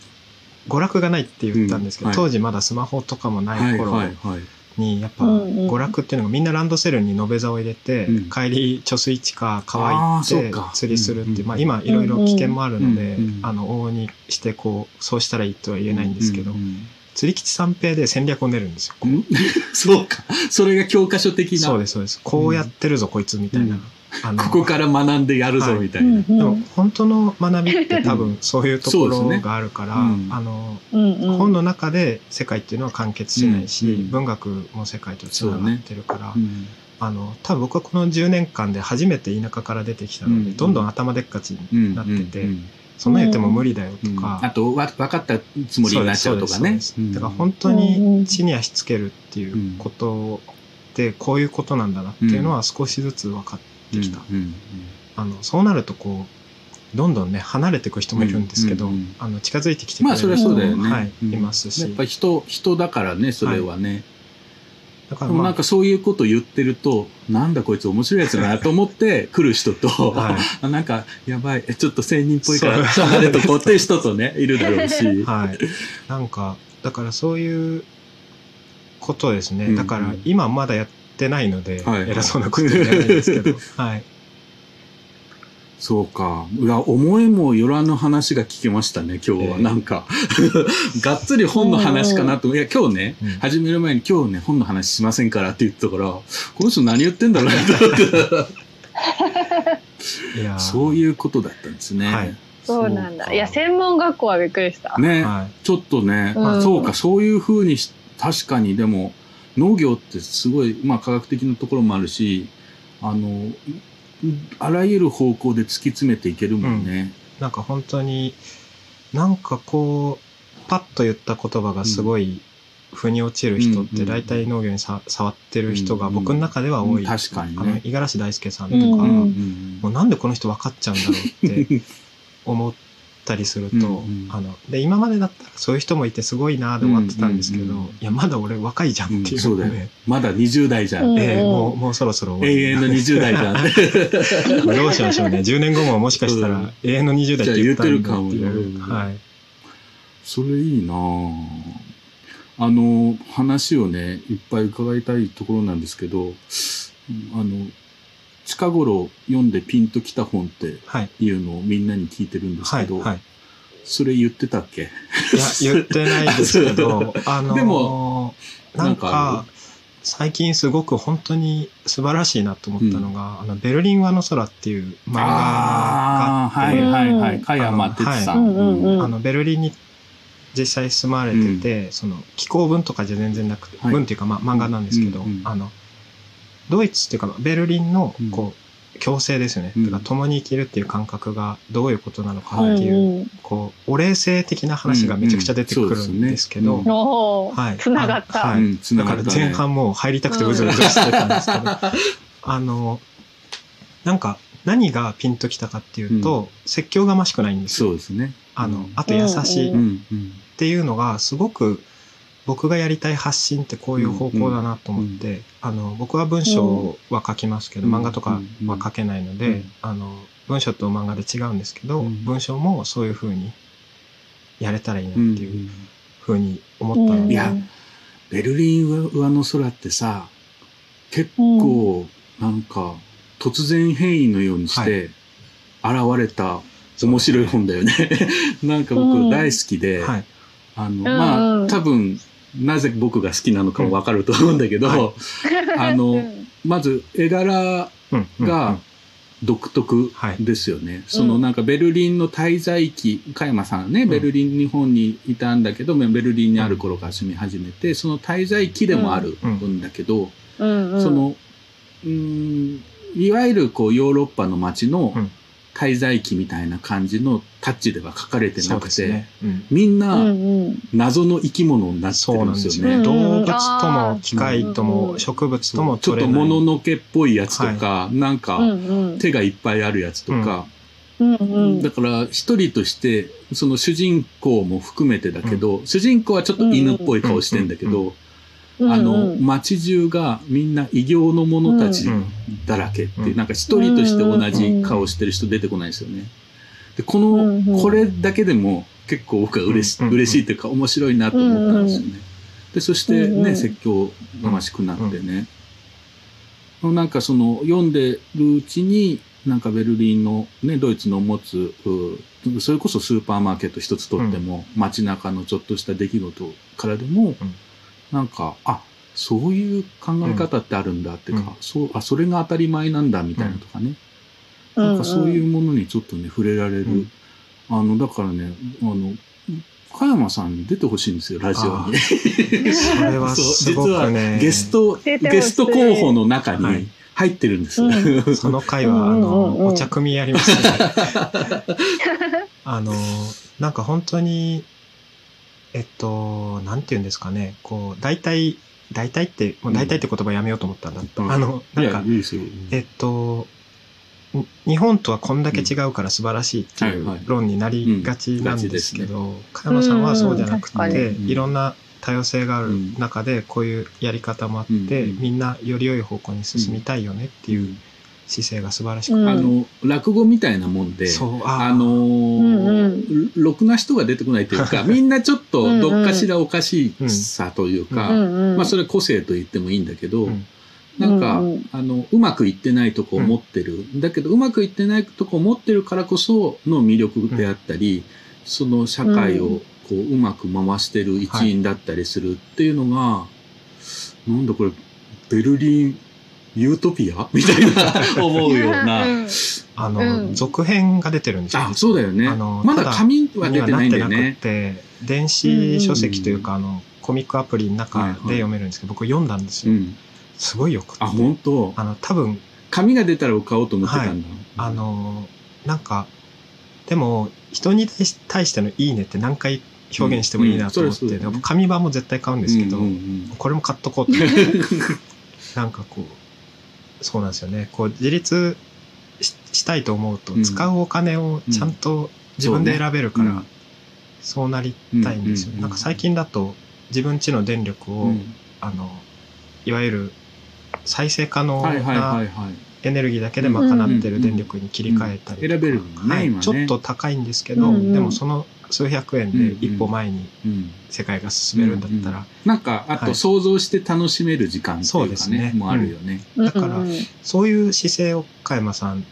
娯楽がないって言ったんですけど、うんはい、当時まだスマホとかもない頃、はいはいはいに、やっぱ、娯楽っていうのがみんなランドセルに延べ座を入れて、うん、帰り貯水池か川行って釣りするっていう、まあ今いろいろ危険もあるので、あの、往々にしてこう、そうしたらいいとは言えないんですけど、釣り吉三平で戦略を練るんですよ。そうか。それが教科書的な。そうです、そうです。こうやってるぞ、こいつみたいな。あのここから学んでやるぞみたいな、はい、でも本当の学びって多分そういうところがあるから、ね。うん、あの、本の中で世界っていうのは完結しないし、うん、文学も世界とつながってるから、ね、あの多分僕はこの10年間で初めて田舎から出てきたので、どんどん頭でっかちになってて、そんな言っても無理だよとか。あと、わ、分かったつもりになっちゃうとかね。だから本当に地に足つけるっていうことってこういうことなんだなっていうのは少しずつ分かって、ってきた。あのそうなるとこうどんどんね離れていく人もいるんですけど、あの近づいてきてくれる人も、まあそれはそうだよね、はいいますし。やっぱ人人だからねそれはね、だから、まあ、なんかそういうこと言ってると、なんだこいつ面白いやつだなと思って 来る人と、はい、なんか、やばい、ちょっと仙人っぽいから離れとこうっていう人とね、いるだろうし。はい。なんか、だからそういうことですね。だから今まだやってないので、偉そうなこと言えないんですけど、はい。そうか。いや、思いもよらぬ話が聞けましたね、今日は。なんか がっつり本の話かなと。いや、今日ね、うん、始める前に今日ね、本の話しませんからって言ったから、この人何言ってんだろうなって。そういうことだったんですね。はい、そうなんだ。いや、専門学校はびっくりした。ね、はい、ちょっとね、うん、そうか、そういうふうに確かに、でも、農業ってすごい、まあ科学的なところもあるし、あの、あらゆる方向で突き詰めていけるもんね。うん、なんか本当に、なんかこう、パッと言った言葉がすごい、腑に落ちる人って大体農業にさ、触ってる人が僕の中では多い。確かに、ね、あの、五十嵐大輔さんとか、もうなんでこの人分かっちゃうんだろうって 思ったりすると、うんうん、あの、で、今までだったらそういう人もいてすごいなで終わってたんですけど、うんうんうん、いや、まだ俺若いじゃんっていう、ねうん、そうだよ。まだ20代じゃん。ええー、もう、もうそろそろ永遠の20代じゃん。どうしましょうね。10年後ももしかしたら永遠の20代って言ってるかもね。はい。それいいなあの、話をね、いっぱい伺いたいところなんですけど、あの、近頃読んでピンときた本ってい。うのをみんなに聞いてるんですけど、はいはい、それ言ってたっけ？いや、言ってないですけど、あのー、でも、なんか、最近すごく本当に素晴らしいなと思ったのが、うん、あの、ベルリンワの空っていう漫画があって、はいはいはい、加山哲さん。あの、ベルリンに実際住まれてて、うん、その、気候文とかじゃ全然なくて、はい、文っていうか、まあ、漫画なんですけど、うんうん、あの、ドイツっていうか、ベルリンの、こう、共生ですよね。うん、か共に生きるっていう感覚がどういうことなのかっていう、うん、こう、お礼性的な話がめちゃくちゃ出てくるんですけど、はい。つながった。はい。だから前半もう入りたくてうずうずしてたんですけど、あの、なんか、何がピンときたかっていうと、説教がましくないんですよ。そうですね。あの、あと優しいっていうのがすごく僕がやりたい発信ってこういう方向だなと思って、うん、あの、僕は文章は書きますけど、うん、漫画とかは書けないので、うん、あの、文章と漫画で違うんですけど、文章もそういうふうにやれたらいいなっていうふうに思ったので。いや、ベルリン上の空ってさ、結構、なんか、突然変異のようにして、現れた面白い本だよね。なんか僕大好きで、はい、あの、まあ、多分、なぜ僕が好きなのかもわかると思うんだけど、はい、あの、まず絵柄が独特ですよね。そのなんかベルリンの滞在期、加山さんね、ベルリン日本にいたんだけど、ベルリンにある頃から住み始めて、その滞在期でもあるん。だけど、その、うん、いわゆるこうヨーロッパの街の滞在期みたいな感じのタッチでは書かれてなくて、ね。うん、みんな謎の生き物になってるんですよね。動物とも機械とも植物ともちょっともののけっぽいやつとか、はい、なんか手がいっぱいあるやつとか、うんうん、だから一人としてその主人公も含めてだけど、主人公はちょっと犬っぽい顔してんだけど、あの、街中がみんな異形の者たちだらけっていう、なんか一人として同じ顔してる人出てこないですよね。で、この、これだけでも結構僕は嬉し,、嬉しいというか面白いなと思ったんですよね。で、そしてね、説教がましくなってね。なんかその、読んでるうちに、なんかベルリンのね、ドイツの持つ、それこそスーパーマーケット一つとっても、街中のちょっとした出来事からでも、なんか、あ、そういう考え方ってあるんだってか、うん、そう、あ、それが当たり前なんだみたいなとかね。うん、なんかそういうものにちょっとね、触れられる。うん、あの、だからね、あの、加山さんに出てほしいんですよ、ラジオに。それはすごくね。ゲスト、ゲスト候補の中に入ってるんです。はい、その回は、あの、お茶組やりますね。あの、なんか本当に、えっと、なんて言うんですかね、こう、大体、大体って、もう大体って言葉やめようと思ったんだ。うん、あの、なんか、いいえっと、日本とはこんだけ違うから素晴らしいっていう論になりがちなんですけど、加山さんはそうじゃなくて、いろんな多様性がある中でこういうやり方もあって、みんなより良い方向に進みたいよねっていう姿勢が素晴らしく、うん、あの落語みたいなもんであのーうん、ろくな人が出てこないというか みんなちょっとどっかしらおかしいさというか、まあそれ個性と言ってもいいんだけど、なんか、うんうん、あの、うまくいってないとこを持ってる。うん、だけど、うまくいってないとこを持ってるからこその魅力であったり、うん、その社会をこう、うまく回してる一員だったりするっていうのが、はい、なんだこれ、ベルリン、ユートピア？みたいな思うような。あの、うん、続編が出てるんですよ。あ、そうだよね。あの、まだ紙は出てないんだよね。て電子書籍というか、あの、コミックアプリの中で読めるんですけど、僕読んだんですよ。うんすごいよくて。あ、本当？あの、多分。紙が出たら買おうと思ってたんだ。はい、あの、なんか、でも、人に対してのいいねって何回表現してもいいなと思って、うんうん、紙版も絶対買うんですけど、これも買っとこうと。なんかこう、そうなんですよね。こう、自立したいと思うと、使うお金をちゃんと自分で選べるから、そうなりたいんですよ。なんか最近だと、自分ちの電力を、あの、いわゆる再生可能なエネルギーだけで賄ってる電力に切り替えたり選べるね、はい、ちょっと高いんですけど、でもその数百円で一歩前に世界が進めるんだったら、うんうん、なんかあと想像して楽しめる時間っていうかね、はい、ね。もあるよね、うん、だからそういう姿勢を加山さん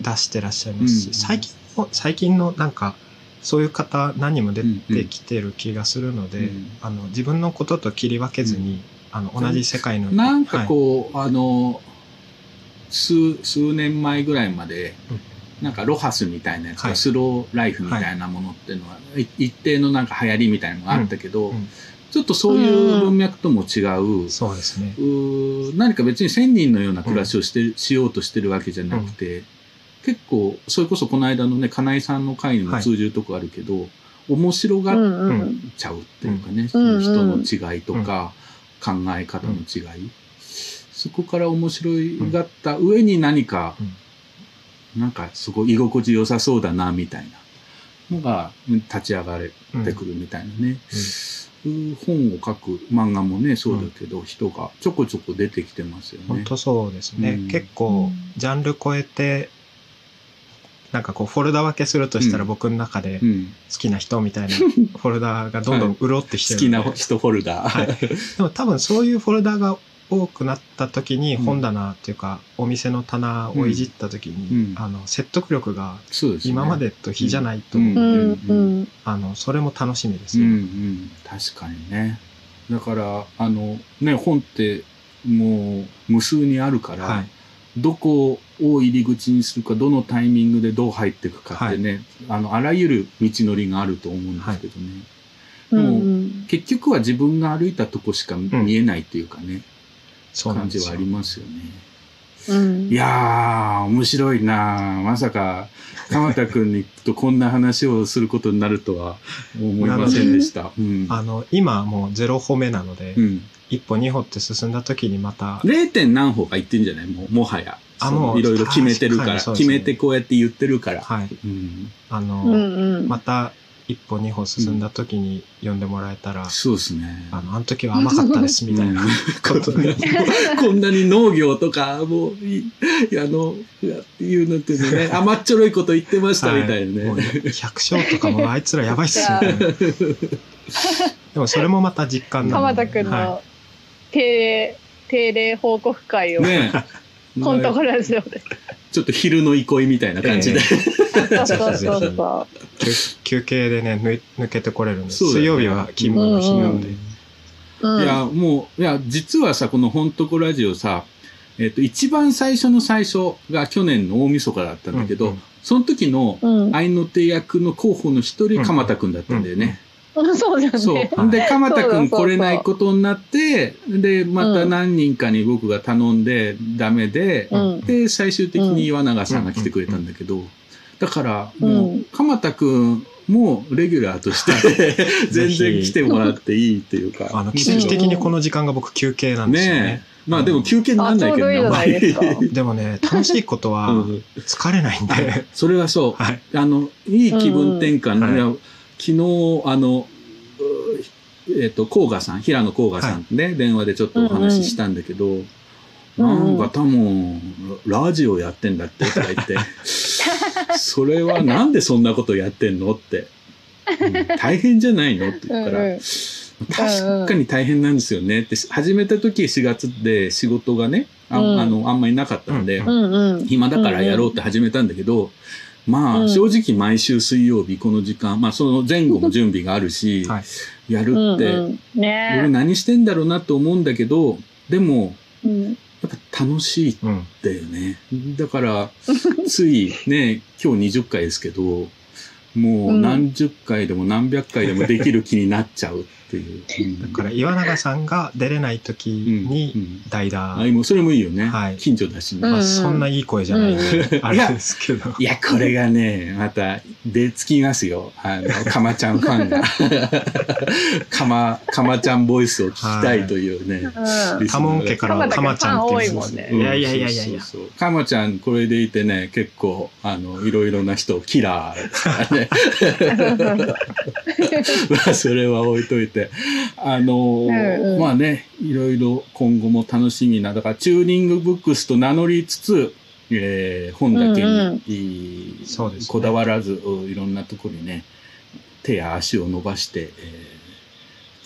出してらっしゃいますし、最近の最近のなんかそういう方何人も出てきてる気がするので、あの自分のことと切り分けずに、あの同じ世界のなんかこう、はい、あの数数年前ぐらいまで、なんかロハスみたいなやつ、はい、スローライフみたいなものっていうのは、はい、一定のなんか流行りみたいなのがあったけど、うん。うん、ちょっとそういう文脈とも違う、うそうですね。何か別に1000人のような暮らしをして、うん、しようとしてるわけじゃなくて、結構それこそこの間のね金井さんの会にも通じるとこあるけど、面白がっちゃうっていうかね、その人の違いとか、考え方の違い、うん、そこから面白がった上に何か、うん、なんかすごい居心地良さそうだな、みたいな。のが立ち上がれてくるみたいなね。うん、本を書く漫画もね、そうだけど、人がちょこちょこ出てきてますよね。本当そうですね。結構、ジャンル超えて、なんかこうフォルダ分けするとしたら僕の中で好きな人みたいな フォルダがどんどん潤ってきてる、はい、好きな人フォルダ、はい、でも多分そういうフォルダが多くなった時に本棚っていうか、お店の棚をいじった時に、うん、あの説得力が今までと比じゃないと思うので、あのそれも楽しみですね、うんうん、確かにね。だからあのね本ってもう無数にあるから、はい。どこを入り口にするか、どのタイミングでどう入っていくかってね、はい、あの、あらゆる道のりがあると思うんですけどね。はい、もう、うん、結局は自分が歩いたとこしか見えないっていうかね、うん、感じはありますよね。うん、いやー、面白いなまさか、鎌田君にとこんな話をすることになるとは思いませんでした。うん、あの、今もうゼロ歩目なので、うん、一歩二歩って進んだ時にまた。0. 点何歩か言ってんじゃない？もう、もはや。あの、いろいろ決めてるから、決めてこうやって言ってるから。はい。うん、あの、うんうん、また一歩二歩進んだ時に呼んでもらえたら、うん、そうですね。あの、あの時は甘かったですみたいな ことで。こんなに農業とか、もう、い あの、いうのってね、甘っちょろいこと言ってましたみたいなね。はい、百姓とかもあいつらやばいっすよね。でもそれもまた実感なので。鎌田君の、はい定例、定例報告会を、ね、コントラジオで。ちょっと昼の憩いみたいな感じで。そうそうそう休憩でね、抜けてこれるんです。水曜日は勤務の日なんで。うん、いや、もう、いや、実はさ、この本とこラジオさ、えっ、ー、と、一番最初の最初が去年の大晦日だったんだけど、うんうん、その時の愛の手役の候補の一人、鎌田くんだったんだよね。そうじゃね。そう。で、鎌田くん来れないことになって、で、また何人かに僕が頼んでダメで、うん、で、最終的に岩永さんが来てくれたんだけど、だから、もう、鎌田くんもレギュラーとして 全然来てもらっていいっていうか。あの、奇跡的にこの時間が僕休憩なんですよね。ねまあでも休憩になんないけどね。でもね、楽しいことは疲れないんで。それはそう。はい、あの、いい気分転換、はい昨日、あの、えっ、ー、と、甲賀さん、平野甲賀さんね、はい、電話でちょっとお話ししたんだけど、うんうん、なんか多分、ラジオやってんだってとか言って、それはなんでそんなことやってんのって、うん、大変じゃないのって言ったら、うんうん。確かに大変なんですよねって、始めた時4月で仕事がね、あ,、あの、あんまりなかったので、暇だからやろうって始めたんだけど、まあ、正直毎週水曜日この時間、まあその前後も準備があるし、やるって、俺何してんだろうなと思うんだけど、でも、やっぱ楽しいんだよね。だから、ついね、今日20回ですけど、もう何十回でも何百回でもできる気になっちゃうっていう。だから岩永さんが出れない時に代打。あ、もうそれもいいよね。はい。近所だしね。まあそんないい声じゃないんで、あれですけど。いや、これがね、また出つきますよ。あの、かまちゃんファンが。かま、かまちゃんボイスを聞きたいというね。かもん家からかまちゃんっていう。いやいやいやいやいや。かまちゃんこれでいてね、結構、あの、いろいろな人をキラーですからね。まあ、それは置いといて。あのーうんうん、まあね、いろいろ今後も楽しみな、だからチューニングブックスと名乗りつつ、えー、本だけに、うんうんね、こだわらず、いろんなところにね、手や足を伸ばして、え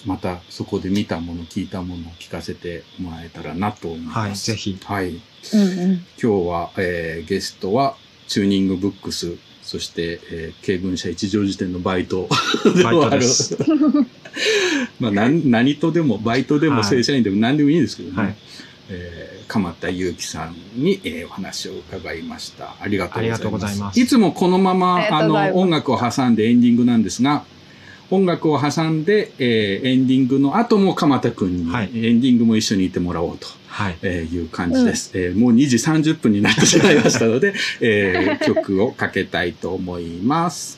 ー、またそこで見たもの、聞いたものを聞かせてもらえたらなと思います。はい、ぜひ。はい。うんうん、今日は、えー、ゲストは、チューニングブックスそして、えー、軽文社一条辞典のバイト でもある。まあ何、何とでも、バイトでも正社員でも何でもいいんですけどね。はい、えー、鎌田祐樹さんに、えー、お話を伺いました。ありがとうございます。いいつもこのまま、あの、音楽を挟んでエンディングなんですが、音楽を挟んで、えー、エンディングの後も鎌田くんに、はい、エンディングも一緒にいてもらおうと。はい、えー、いう感じです、うん、えー、もう2時30分になってしまいましたので、えー、曲をかけたいと思います。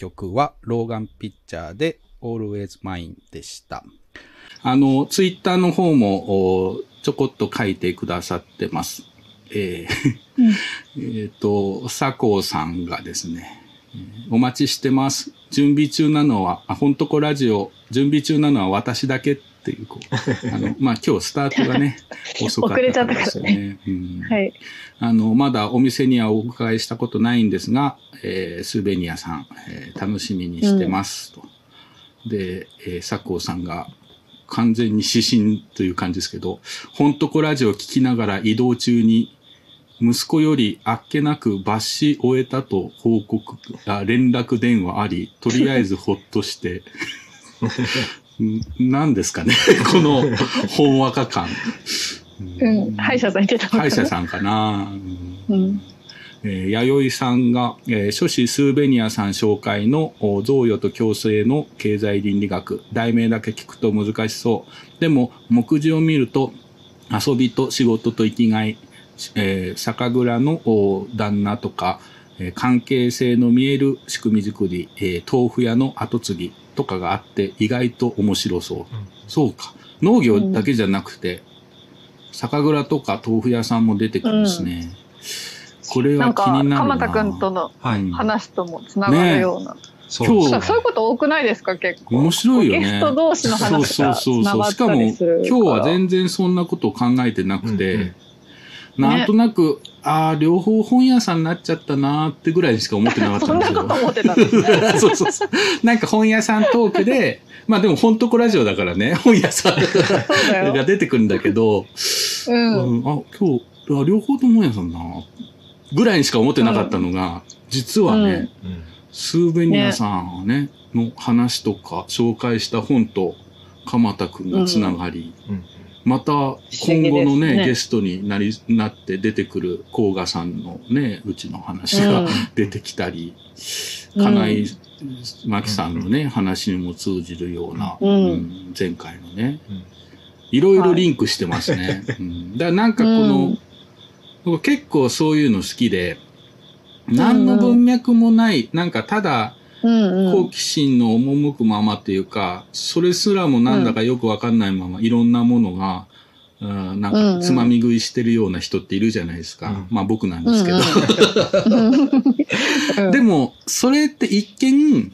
曲は、ローガンピッチャーで Always Mine でした。あの、ツイッターの方もちょこっと書いてくださってます。えー、えっと、佐藤さんがですね、お待ちしてます。準備中なのは、あ、ほんとこラジオ、準備中なのは私だけっていう、こう、あの、まあ、今日スタートがね、遅かったですよね。うん、はい。あの、まだお店にはお伺いしたことないんですが、えー、スーベニアさん、えー、楽しみにしてます、と。うん、で、えー、佐藤さんが、完全に指針という感じですけど、ほんとこラジオ聞きながら移動中に息子よりあっけなく抜し終えたと報告、あ連絡電話あり、とりあえずほっとして、何ですかねこの、ほんわか感。うん、歯医者さん行ってた歯医者さんかな。うん。えー、弥生さんが、えー、書士スーベニアさん紹介の贈与と共生の経済倫理学。題名だけ聞くと難しそう。でも、目次を見ると、遊びと仕事と生きがい、えー、酒蔵の旦那とか、えー、関係性の見える仕組み作り、えー、豆腐屋の後継ぎとかがあって意外と面白そう。うん、そうか。農業だけじゃなくて、うん、酒蔵とか豆腐屋さんも出てくるんですね。うん、これは気になるな。鎌田君との話ともつながるような。ね今日。そういうこと多くないですか？結構。面白いよね。ゲスト同士の話がそうそうそうそう。しかも今日は全然そんなことを考えてなくて、うんうんなんとなく、ね、ああ、両方本屋さんになっちゃったなーってぐらいしか思ってなかったんですよ。そんなこと思ってたんですね。そうそうそう。なんか本屋さんトークで、まあでも本当こラジオだからね、本屋さんが出てくるんだけど、うん、うん、あ、今日、あ両方とも本屋さんなぐらいにしか思ってなかったのが、うん、実はね、うん、スーベニアさんね、の話とか紹介した本と鎌田くんがつながり、うんまた今後のね、ね。ゲストになり、なって出てくる甲賀さんのね、うちの話が、出てきたり、金井真紀さんのね、話にも通じるような、うん、前回のね、いろいろリンクしてますね。はい、うん、だからなんかこの、うん、結構そういうの好きで、何の文脈もない、なんかただ、好奇心の赴くままっていうか、それすらもなんだかよくわかんないまま、いろんなものが、うん、なんかつまみ食いしてるような人っているじゃないですか。うん、まあ僕なんですけど。でも、それって一見、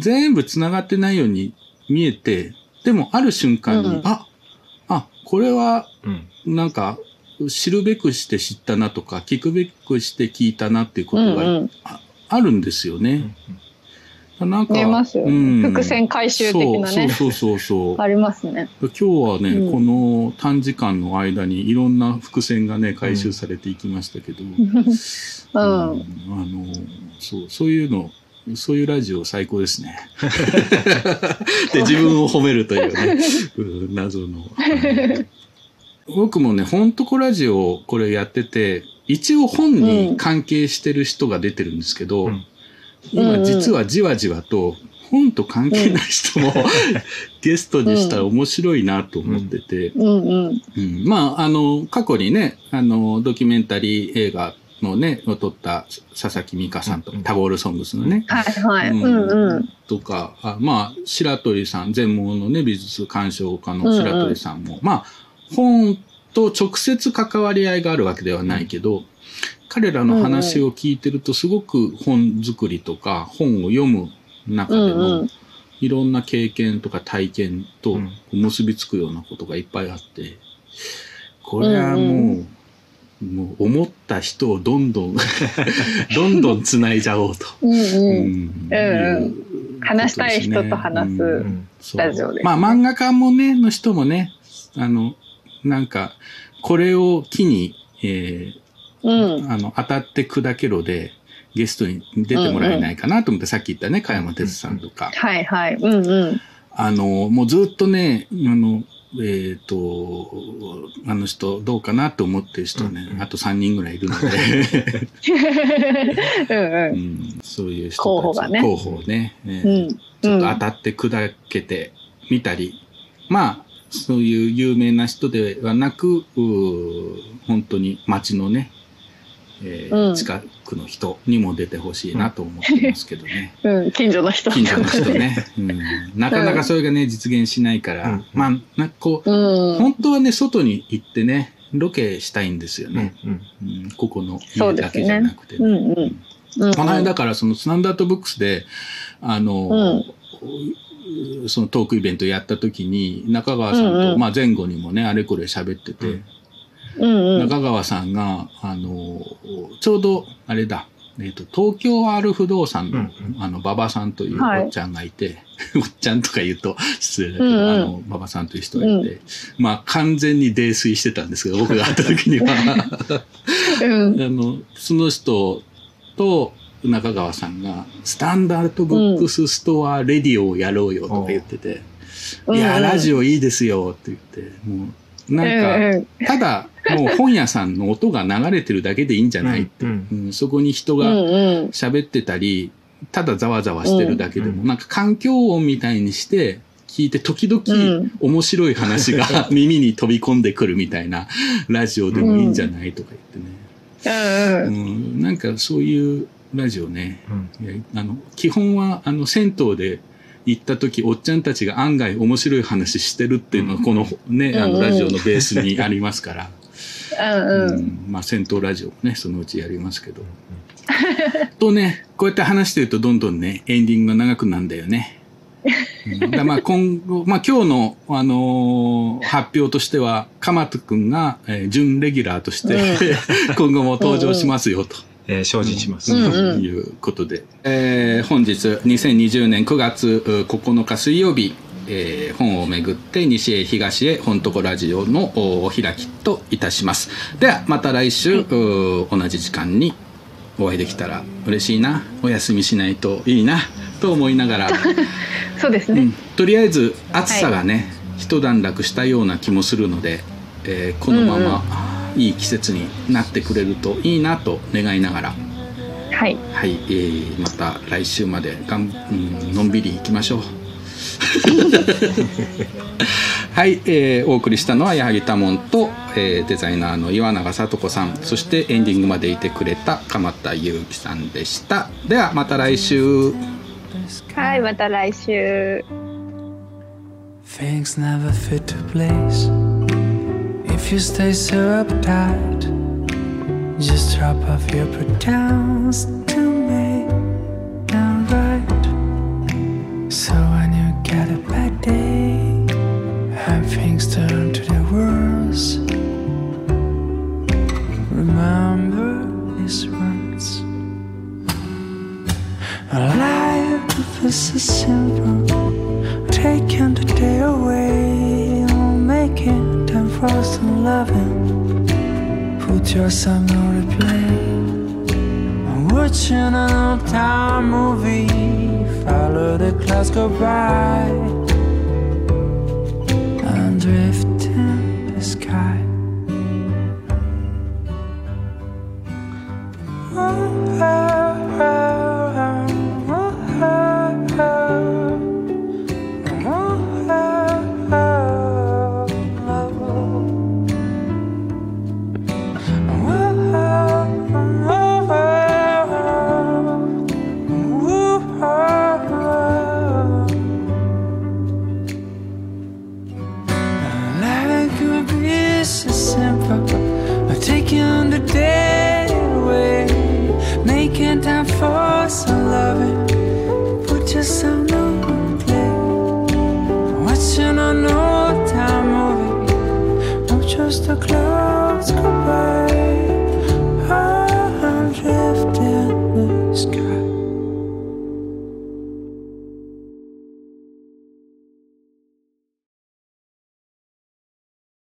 全部繋がってないように見えて、でもある瞬間に、うん、あ、あ、これは、なんか、知るべくして知ったなとか、聞くべくして聞いたなっていうことがあるんですよね。うんなんか、見えますよ、ね、うん、伏線回収的なね。そうそうそうありますね。今日はね、うん、この短時間の間にいろんな伏線がね、回収されていきましたけど、うん、うん、あの、そう、そういうの、そういうラジオ最高ですね。で、自分を褒めるというね、謎の。僕もね、ほんとこラジオこれやってて、一応本に関係してる人が出てるんですけど、うん今実はじわじわと本と関係ない人も、ゲストにしたら面白いなと思ってて、まあ、あの、過去にね、あの、ドキュメンタリー映画のね、を撮った佐々木美香さんと、タゴールソングスのね。はいはい。うん。うん、とか、あまあ、白鳥さん、全盲のね、美術鑑賞家の白鳥さんも、うんうん、まあ、本と直接関わり合いがあるわけではないけど、彼らの話を聞いてるとすごく本作りとか本を読む中でのいろんな経験とか体験と結びつくようなことがいっぱいあって、これはもう、もう思った人をどんどん どんどん繋いじゃおうと。話したい人と話すラジオで、まあ漫画家もね、の人もね、あの、なんか、これを機に、えー、うん、あの、当たって砕けろで、ゲストに出てもらえないかなと思って、うんうん、さっき言ったね、加山哲さんとか。はいはい。うんうん。あの、もうずっとね、あの、えっ、ー、と、あの人どうかなと思ってる人ね、うんうん、あと3人ぐらいいるので。うん、うん、そういう人候補がね。候補をね、えー、うん、ちょっと当たって砕けてみたり、まあ、そういう有名な人ではなく、本当に街のね、えー、うん、近くの人にも出てほしいなと思ってますけどね。うん、近所の人。近所の人ね。うん、なかなかそれがね、実現しないから、うん、まあ、なんかこう、うん、本当はね、外に行ってね、ロケしたいんですよね。うんここの家だけじゃなくて、ね。うんうん。この間からそのスタンダードブックスで、あの、そのトークイベントやった時に、中川さんと、うんうん、まあ前後にもね、あれこれ喋ってて、うんうん、中川さんが、あの、ちょうど、あれだ、えっ、ー、と、東京 R 不動産の、うんうん、あの、馬場さんというおっちゃんがいて、はい、おっちゃんとか言うと失礼だけど、うんうん、あの、馬場さんという人がいて、うん、まあ、完全に泥酔してたんですけど、僕が会った時には。うん、あの、その人と、中川さんが、スタンダードブックスストアレディオをやろうよとか言ってて、いや、ラジオいいですよって言って、もう、なんか、ただ、もう本屋さんの音が流れてるだけでいいんじゃないって、うんうん、そこに人が喋ってたり、ただざわざわしてるだけでも、なんか環境音みたいにして、聞いて時々面白い話が 耳に飛び込んでくるみたいなラジオでもいいんじゃないとか言ってね。うん、なんかそういうラジオね、あの基本はあの銭湯で行った時、おっちゃんたちが案外面白い話してるっていうのは、このね、あの、ラジオのベースにありますから。うんうん、まあ、戦闘ラジオもね、そのうちやりますけど。とね、こうやって話してるとどんどんね、エンディングが長くなるんだよね。うん、だまあ今後、まあ今日の、あのー、発表としては、かまとくんが、えー、準レギュラーとして、今後も登場しますよと。えー、精進します。ということで、えー、本日2020年9月9日水曜日、えー、本をめぐって西へ東へ本とこラジオのお開きといたします。ではまた来週、同じ時間にお会いできたら嬉しいなお休みしないといいなと思いながら。そうですね、うん、とりあえず暑さがね、はい、一段落したような気もするので、えー、このまま、うんうんいい季節になってくれるといいなと願いながら。はい、はいえー、また来週までがん、うん、のんびりいきましょう。はい、えー、お送りしたのは矢作多門と、えー、デザイナーの岩永聡子さん。そしてエンディングまでいてくれた鎌田裕樹さんでした。ではまた来週。はいまた来週 you stay so uptight, just drop off your pretense to me and right. So when you get a bad day and things turn to the worst, remember these words. Life is so simple, taking the day away, making for some loving. Put your song on replay. I'm watching an old time movie. Follow the clouds go by. the clouds